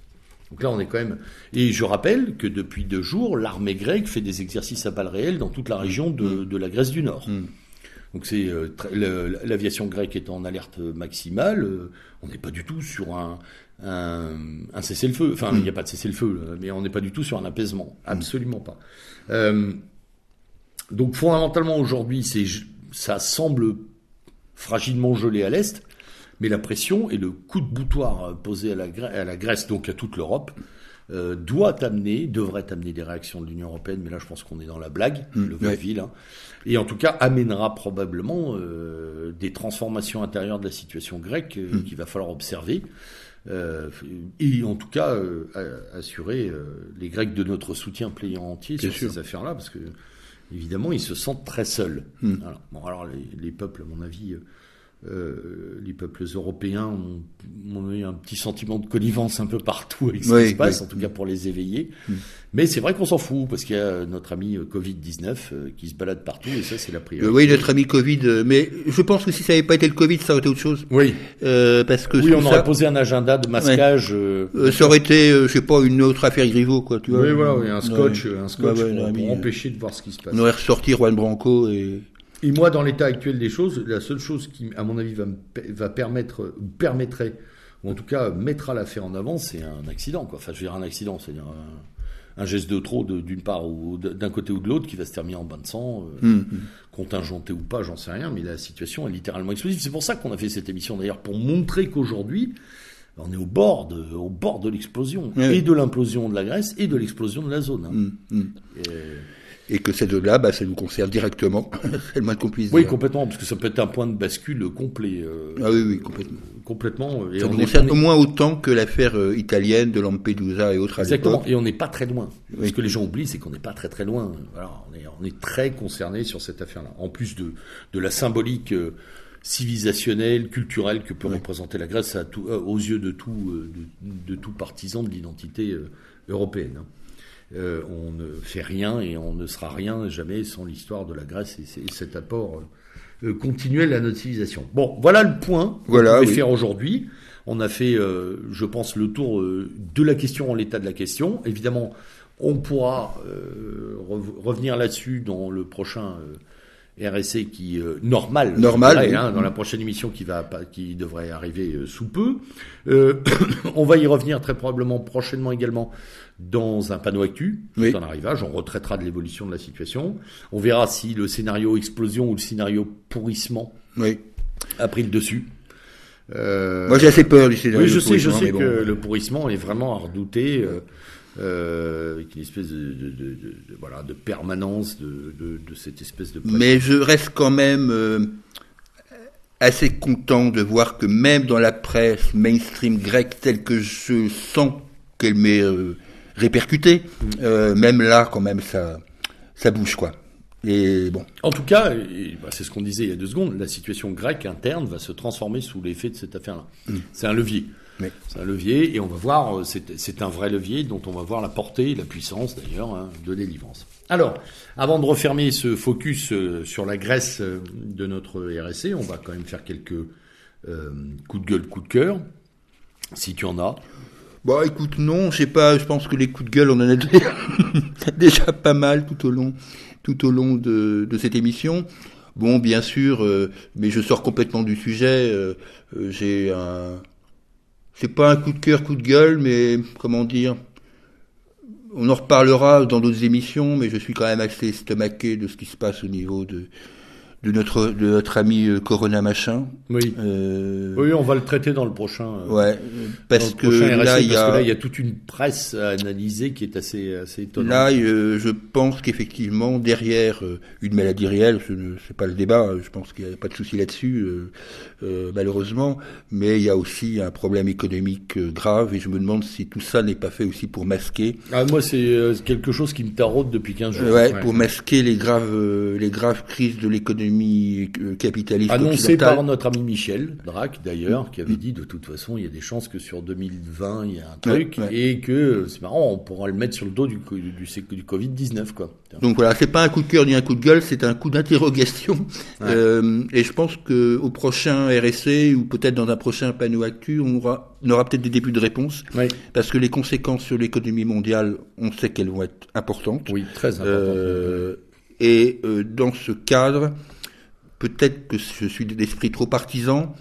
Donc là, on est quand même. Et je rappelle que depuis deux jours, l'armée grecque fait des exercices à balles réelles dans toute la région de, mm. de la Grèce du Nord. Mm. Donc c'est euh, l'aviation grecque est en alerte maximale. Euh, on n'est pas du tout sur un, un, cessez-le-feu. Enfin, il n'y a pas de cessez-le-feu, mais on n'est pas du tout sur un apaisement. Absolument pas. Euh, donc fondamentalement aujourd'hui, c'est ça semble fragilement gelé à l'est, mais la pression et le coup de boutoir posé à la, à la Grèce, donc à toute l'Europe, euh, doit amener, devrait amener des réactions de l'Union européenne, mais là je pense qu'on est dans la blague, mmh, le vaudeville, hein, et en tout cas amènera probablement euh, des transformations intérieures de la situation grecque euh, mmh. qu'il va falloir observer. Euh, et en tout cas euh, assurer euh, les Grecs de notre soutien pliant entier sur ces affaires-là, parce que évidemment ils se sentent très seuls. Mmh. Alors, bon, alors les, les, peuples, à mon avis, euh, les peuples européens ont, ont, eu un petit sentiment de connivence un peu partout avec ce qui se passe, en tout cas pour les éveiller. Mm. Mais c'est vrai qu'on s'en fout, parce qu'il y a notre ami euh, Covid-19 euh, qui se balade partout, et ça c'est la priorité. oui, notre ami Covid, mais je pense que si ça n'avait pas été le Covid, ça aurait été autre chose. Oui. parce que oui, on aurait posé un agenda de masquage. ça aurait été, je sais pas, une autre affaire Griveaux, quoi, tu vois. Oui, voilà, oui, un scotch, un scotch pour, empêcher de voir ce qui se passe. On aurait ressorti Juan Branco et... Et moi, dans l'état actuel des choses, la seule chose qui, à mon avis, va, va permettre, permettrait, ou en tout cas mettra l'affaire en avant, c'est un accident. Quoi. Enfin, je veux dire un accident, c'est-à-dire un, geste de trop d'une part ou d'un côté ou de l'autre qui va se terminer en bain de sang, euh, mmh. contingenté ou pas, j'en sais rien, mais la situation est littéralement explosive. C'est pour ça qu'on a fait cette émission d'ailleurs, pour montrer qu'aujourd'hui, on est au bord de, au bord de l'explosion, et de l'implosion de la Grèce, et de l'explosion de la zone. Hein. Mmh. mmh. Et, et que ces deux-là, bah, ça nous concerne directement. *laughs* c'est le moins qu'on puisse oui, dire. Oui, complètement, parce que ça peut être un point de bascule complet. Euh, ah oui, oui, complètement. Complètement. Et ça nous concerne au moins autant que l'affaire euh, italienne de Lampedusa et autres. Exactement. Et on n'est pas très loin. Ce que les gens oublient, c'est qu'on n'est pas très très loin. Voilà, on est, on est très concerné sur cette affaire-là. En plus de, de la symbolique. Euh, civilisationnelle, culturelle que peut représenter la Grèce à tout, aux yeux de tout, de, de tout partisan de l'identité européenne. Hein. Euh, on ne fait rien et on ne sera rien jamais sans l'histoire de la Grèce et, cet apport euh, continuel à notre civilisation. Bon, voilà le point voilà, qu'on pouvait faire aujourd'hui. On a fait, euh, je pense, le tour de la question en l'état de la question. Évidemment, on pourra revenir là-dessus dans le prochain RSC qui euh, normal, normal hein, dans la prochaine émission qui va qui devrait arriver euh, sous peu. Euh, *coughs* on va y revenir très probablement prochainement également dans un panneau actu, oui. en arrivage. On retraitera de l'évolution de la situation. On verra si le scénario explosion ou le scénario pourrissement oui. a pris le dessus. Moi j'ai assez peur du scénario. Oui, je sais, je sais que le pourrissement est vraiment à redouter euh, avec une espèce de, de, de, de, voilà, de permanence de, cette espèce de. Mais je reste quand même euh, assez content de voir que même dans la presse mainstream grecque telle que je sens qu'elle m'est euh, répercutée, mm. euh, même là, quand même, ça, ça bouge quoi. Et bon. En tout cas, bah, c'est ce qu'on disait il y a deux secondes, la situation grecque interne va se transformer sous l'effet de cette affaire-là. Mm. C'est un levier. C'est un levier et on va voir, euh, c'est un vrai levier dont on va voir la portée, la puissance d'ailleurs hein, de délivrance. Alors, avant de refermer ce focus euh, sur la Grèce de notre RSC, on va quand même faire quelques coups de gueule, coups de cœur, si tu en as. Bon, écoute, non, je sais pas, je pense que les coups de gueule, on en a *laughs* déjà pas mal tout au long, de, cette émission. Bon, bien sûr, mais je sors complètement du sujet. J'ai un, c'est pas un coup de cœur, coup de gueule, mais comment dire On en reparlera dans d'autres émissions, mais je suis quand même assez estomaqué de ce qui se passe au niveau de, de notre de notre ami euh, Corona machin. Oui. Euh... Oui, on va le traiter dans le prochain. Euh, ouais, parce que là il y a il y a toute une presse à analyser qui est assez assez étonnante. Là, euh, je pense qu'effectivement derrière une maladie réelle, ce n'est pas le débat, je pense qu'il n'y a pas de souci là-dessus malheureusement, mais il y a aussi un problème économique grave et je me demande si tout ça n'est pas fait aussi pour masquer. Ah, moi c'est quelque chose qui me taraude depuis 15 jours. Ouais, pour masquer les graves les graves crises de l'économie euh, capitaliste. Annoncé par notre ami Michel Drac, d'ailleurs, qui avait dit de toute façon, il y a des chances que sur 2020, il y a un truc, et que, c'est marrant, on pourra le mettre sur le dos du, du, du Covid-19, quoi. Donc voilà, c'est pas un coup de cœur ni un coup de gueule, c'est un coup d'interrogation. Euh, et je pense que au prochain RSC ou peut-être dans un prochain panneau actu, on aura, on aura peut-être des débuts de réponse. Parce que les conséquences sur l'économie mondiale, on sait qu'elles vont être importantes. Oui, très importantes. Euh, et euh, dans ce cadre, peut-être que je suis d'esprit trop partisan,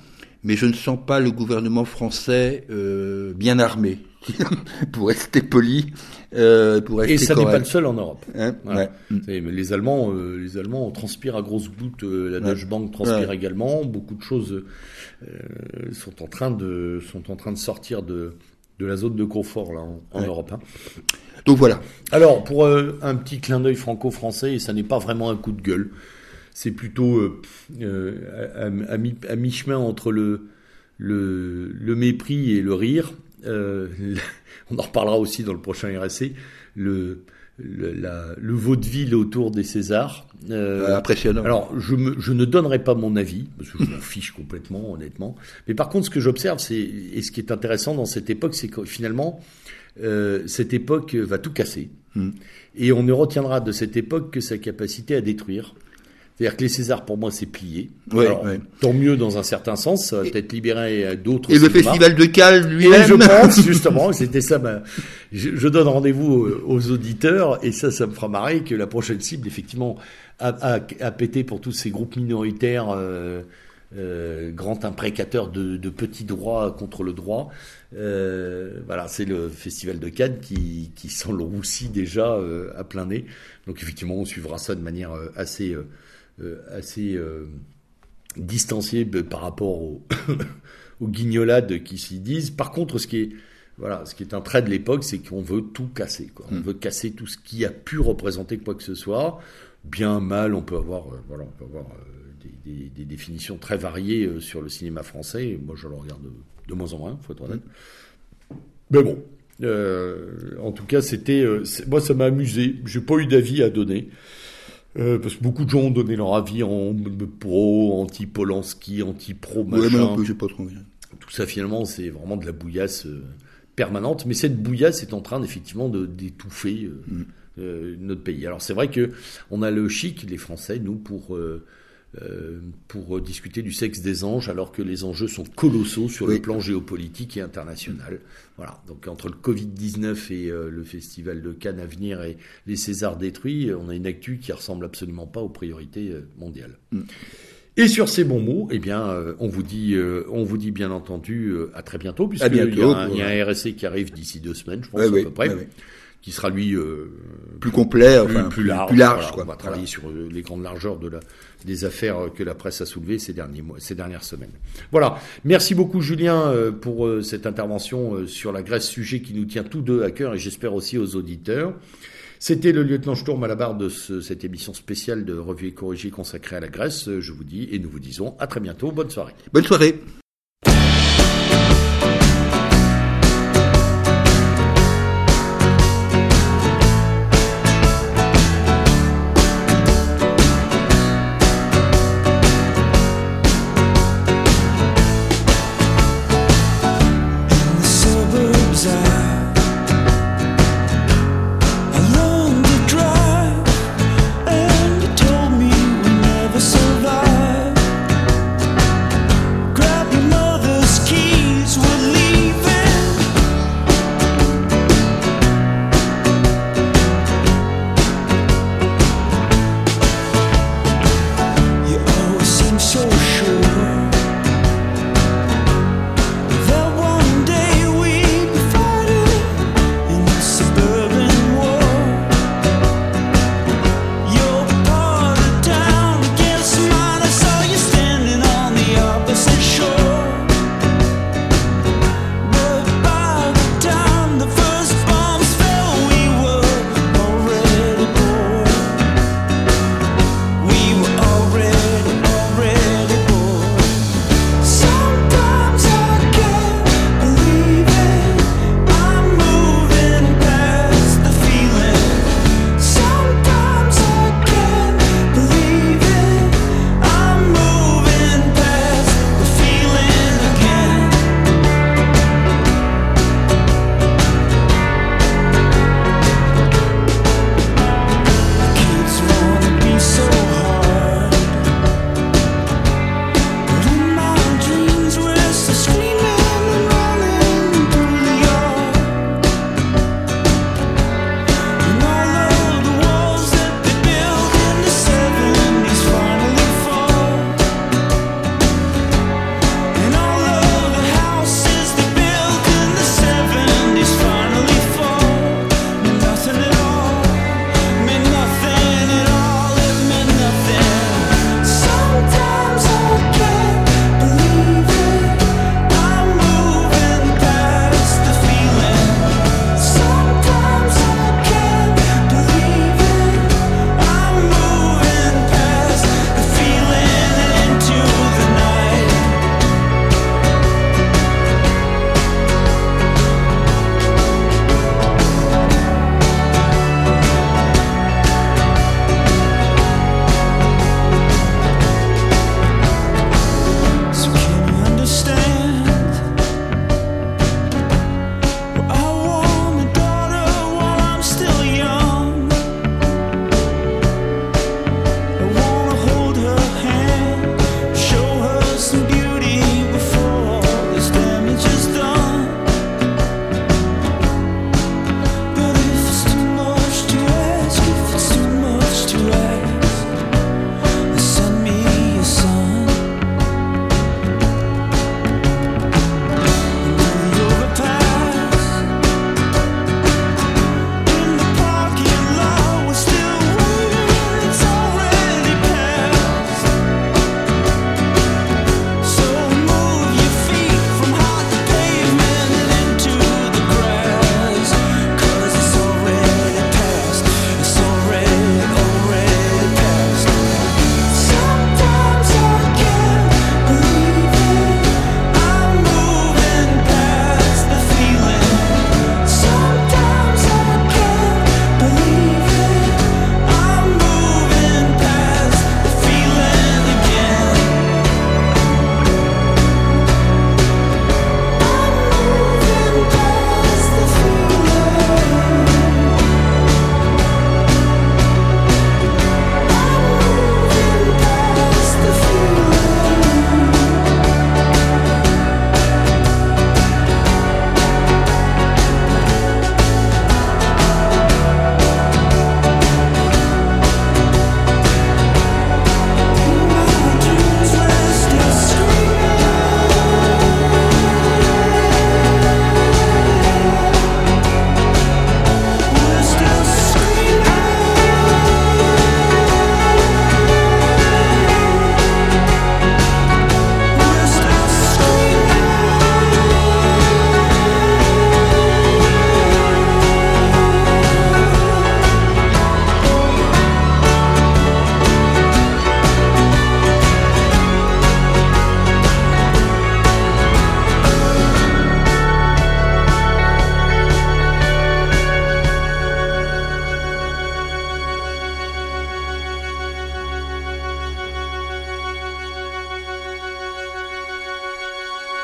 mais je ne sens pas le gouvernement français euh, bien armé, *laughs* pour rester poli. Euh, pour rester Et ça n'est pas le seul en Europe. Hein les Allemands, euh, les Allemands transpirent à grosses gouttes. La Deutsche Bank transpire également. Beaucoup de choses sont en train de sont en train de sortir de de la zone de confort là en, Europe. Hein. Donc voilà. Alors pour un petit clin d'œil franco-français, et ça n'est pas vraiment un coup de gueule c'est plutôt euh, euh, à, mi-chemin entre le, le, mépris et le rire. Euh, *laughs* on en reparlera aussi dans le prochain RSC. Le, le, vaudeville autour des Césars. impressionnant. Alors, je, je, ne donnerai pas mon avis, parce que je m'en fiche complètement, honnêtement. Mais par contre, ce que j'observe, c'est, et ce qui est intéressant dans cette époque, c'est que finalement, cette époque va tout casser. Hmm. Et on ne retiendra de cette époque que sa capacité à détruire. C'est-à-dire que les Césars, pour moi, c'est plié. Tant mieux dans un certain sens, ça va peut-être libérer d'autres. Et le Festival de Cannes, lui-même. je pense, *laughs* justement, c'était ça. je, donne rendez-vous aux auditeurs, et ça, ça me fera marrer que la prochaine cible, effectivement, a, a, pété pour tous ces groupes minoritaires, euh, euh, grands imprécateurs de, de, petits droits contre le droit. Euh, voilà, c'est le Festival de Cannes qui, qui sent le roussi déjà euh, à plein nez. Donc, effectivement, on suivra ça de manière euh, assez euh, assez euh, distancié par rapport *coughs* aux, guignolades qui s'y disent. Par contre, ce qui est voilà, ce qui est un trait de l'époque, c'est qu'on veut tout casser. Quoi. On hmm. veut casser tout ce qui a pu représenter quoi que ce soit. Bien, mal, on peut avoir, euh, voilà, on peut avoir des, définitions très variées sur le cinéma français. Moi, je le regarde de, moins en moins, faut être honnête. Mais bon, en tout cas, c'était, moi, ça m'a amusé. J'ai pas eu d'avis à donner. Euh, parce que beaucoup de gens ont donné leur avis en pro, anti-Polanski, anti-pro, machin. Ouais, j'ai pas trop Tout ça, finalement, c'est vraiment de la bouillasse euh, permanente. Mais cette bouillasse est en train, effectivement, d'étouffer euh, mm. notre pays. Alors, c'est vrai que on a le chic, les Français, nous, pour pour discuter du sexe des anges, alors que les enjeux sont colossaux sur le plan géopolitique et international. Voilà. Donc entre le Covid-19 et euh, le Festival de Cannes à venir et les Césars détruits, on a une actu qui ressemble absolument pas aux priorités euh, mondiales. Mm. Et sur ces bons mots, eh bien, on vous dit, on vous dit bien entendu à très bientôt, puisqu'il y, y, a un RSC qui arrive d'ici deux semaines, je pense à peu près qui sera lui euh, plus complet, plus, enfin, plus, large. Plus large On va travailler sur euh, les grandes largeurs de la, des affaires que la presse a soulevées ces derniers mois, ces dernières semaines. Voilà. Merci beaucoup Julien euh, pour cette intervention sur la Grèce, sujet qui nous tient tous deux à cœur et j'espère aussi aux auditeurs. C'était le lieutenant Sturm à la barre de ce, cette émission spéciale de Revue et Corrigée consacrée à la Grèce. Je vous dis et nous vous disons à très bientôt. Bonne soirée. Bonne soirée.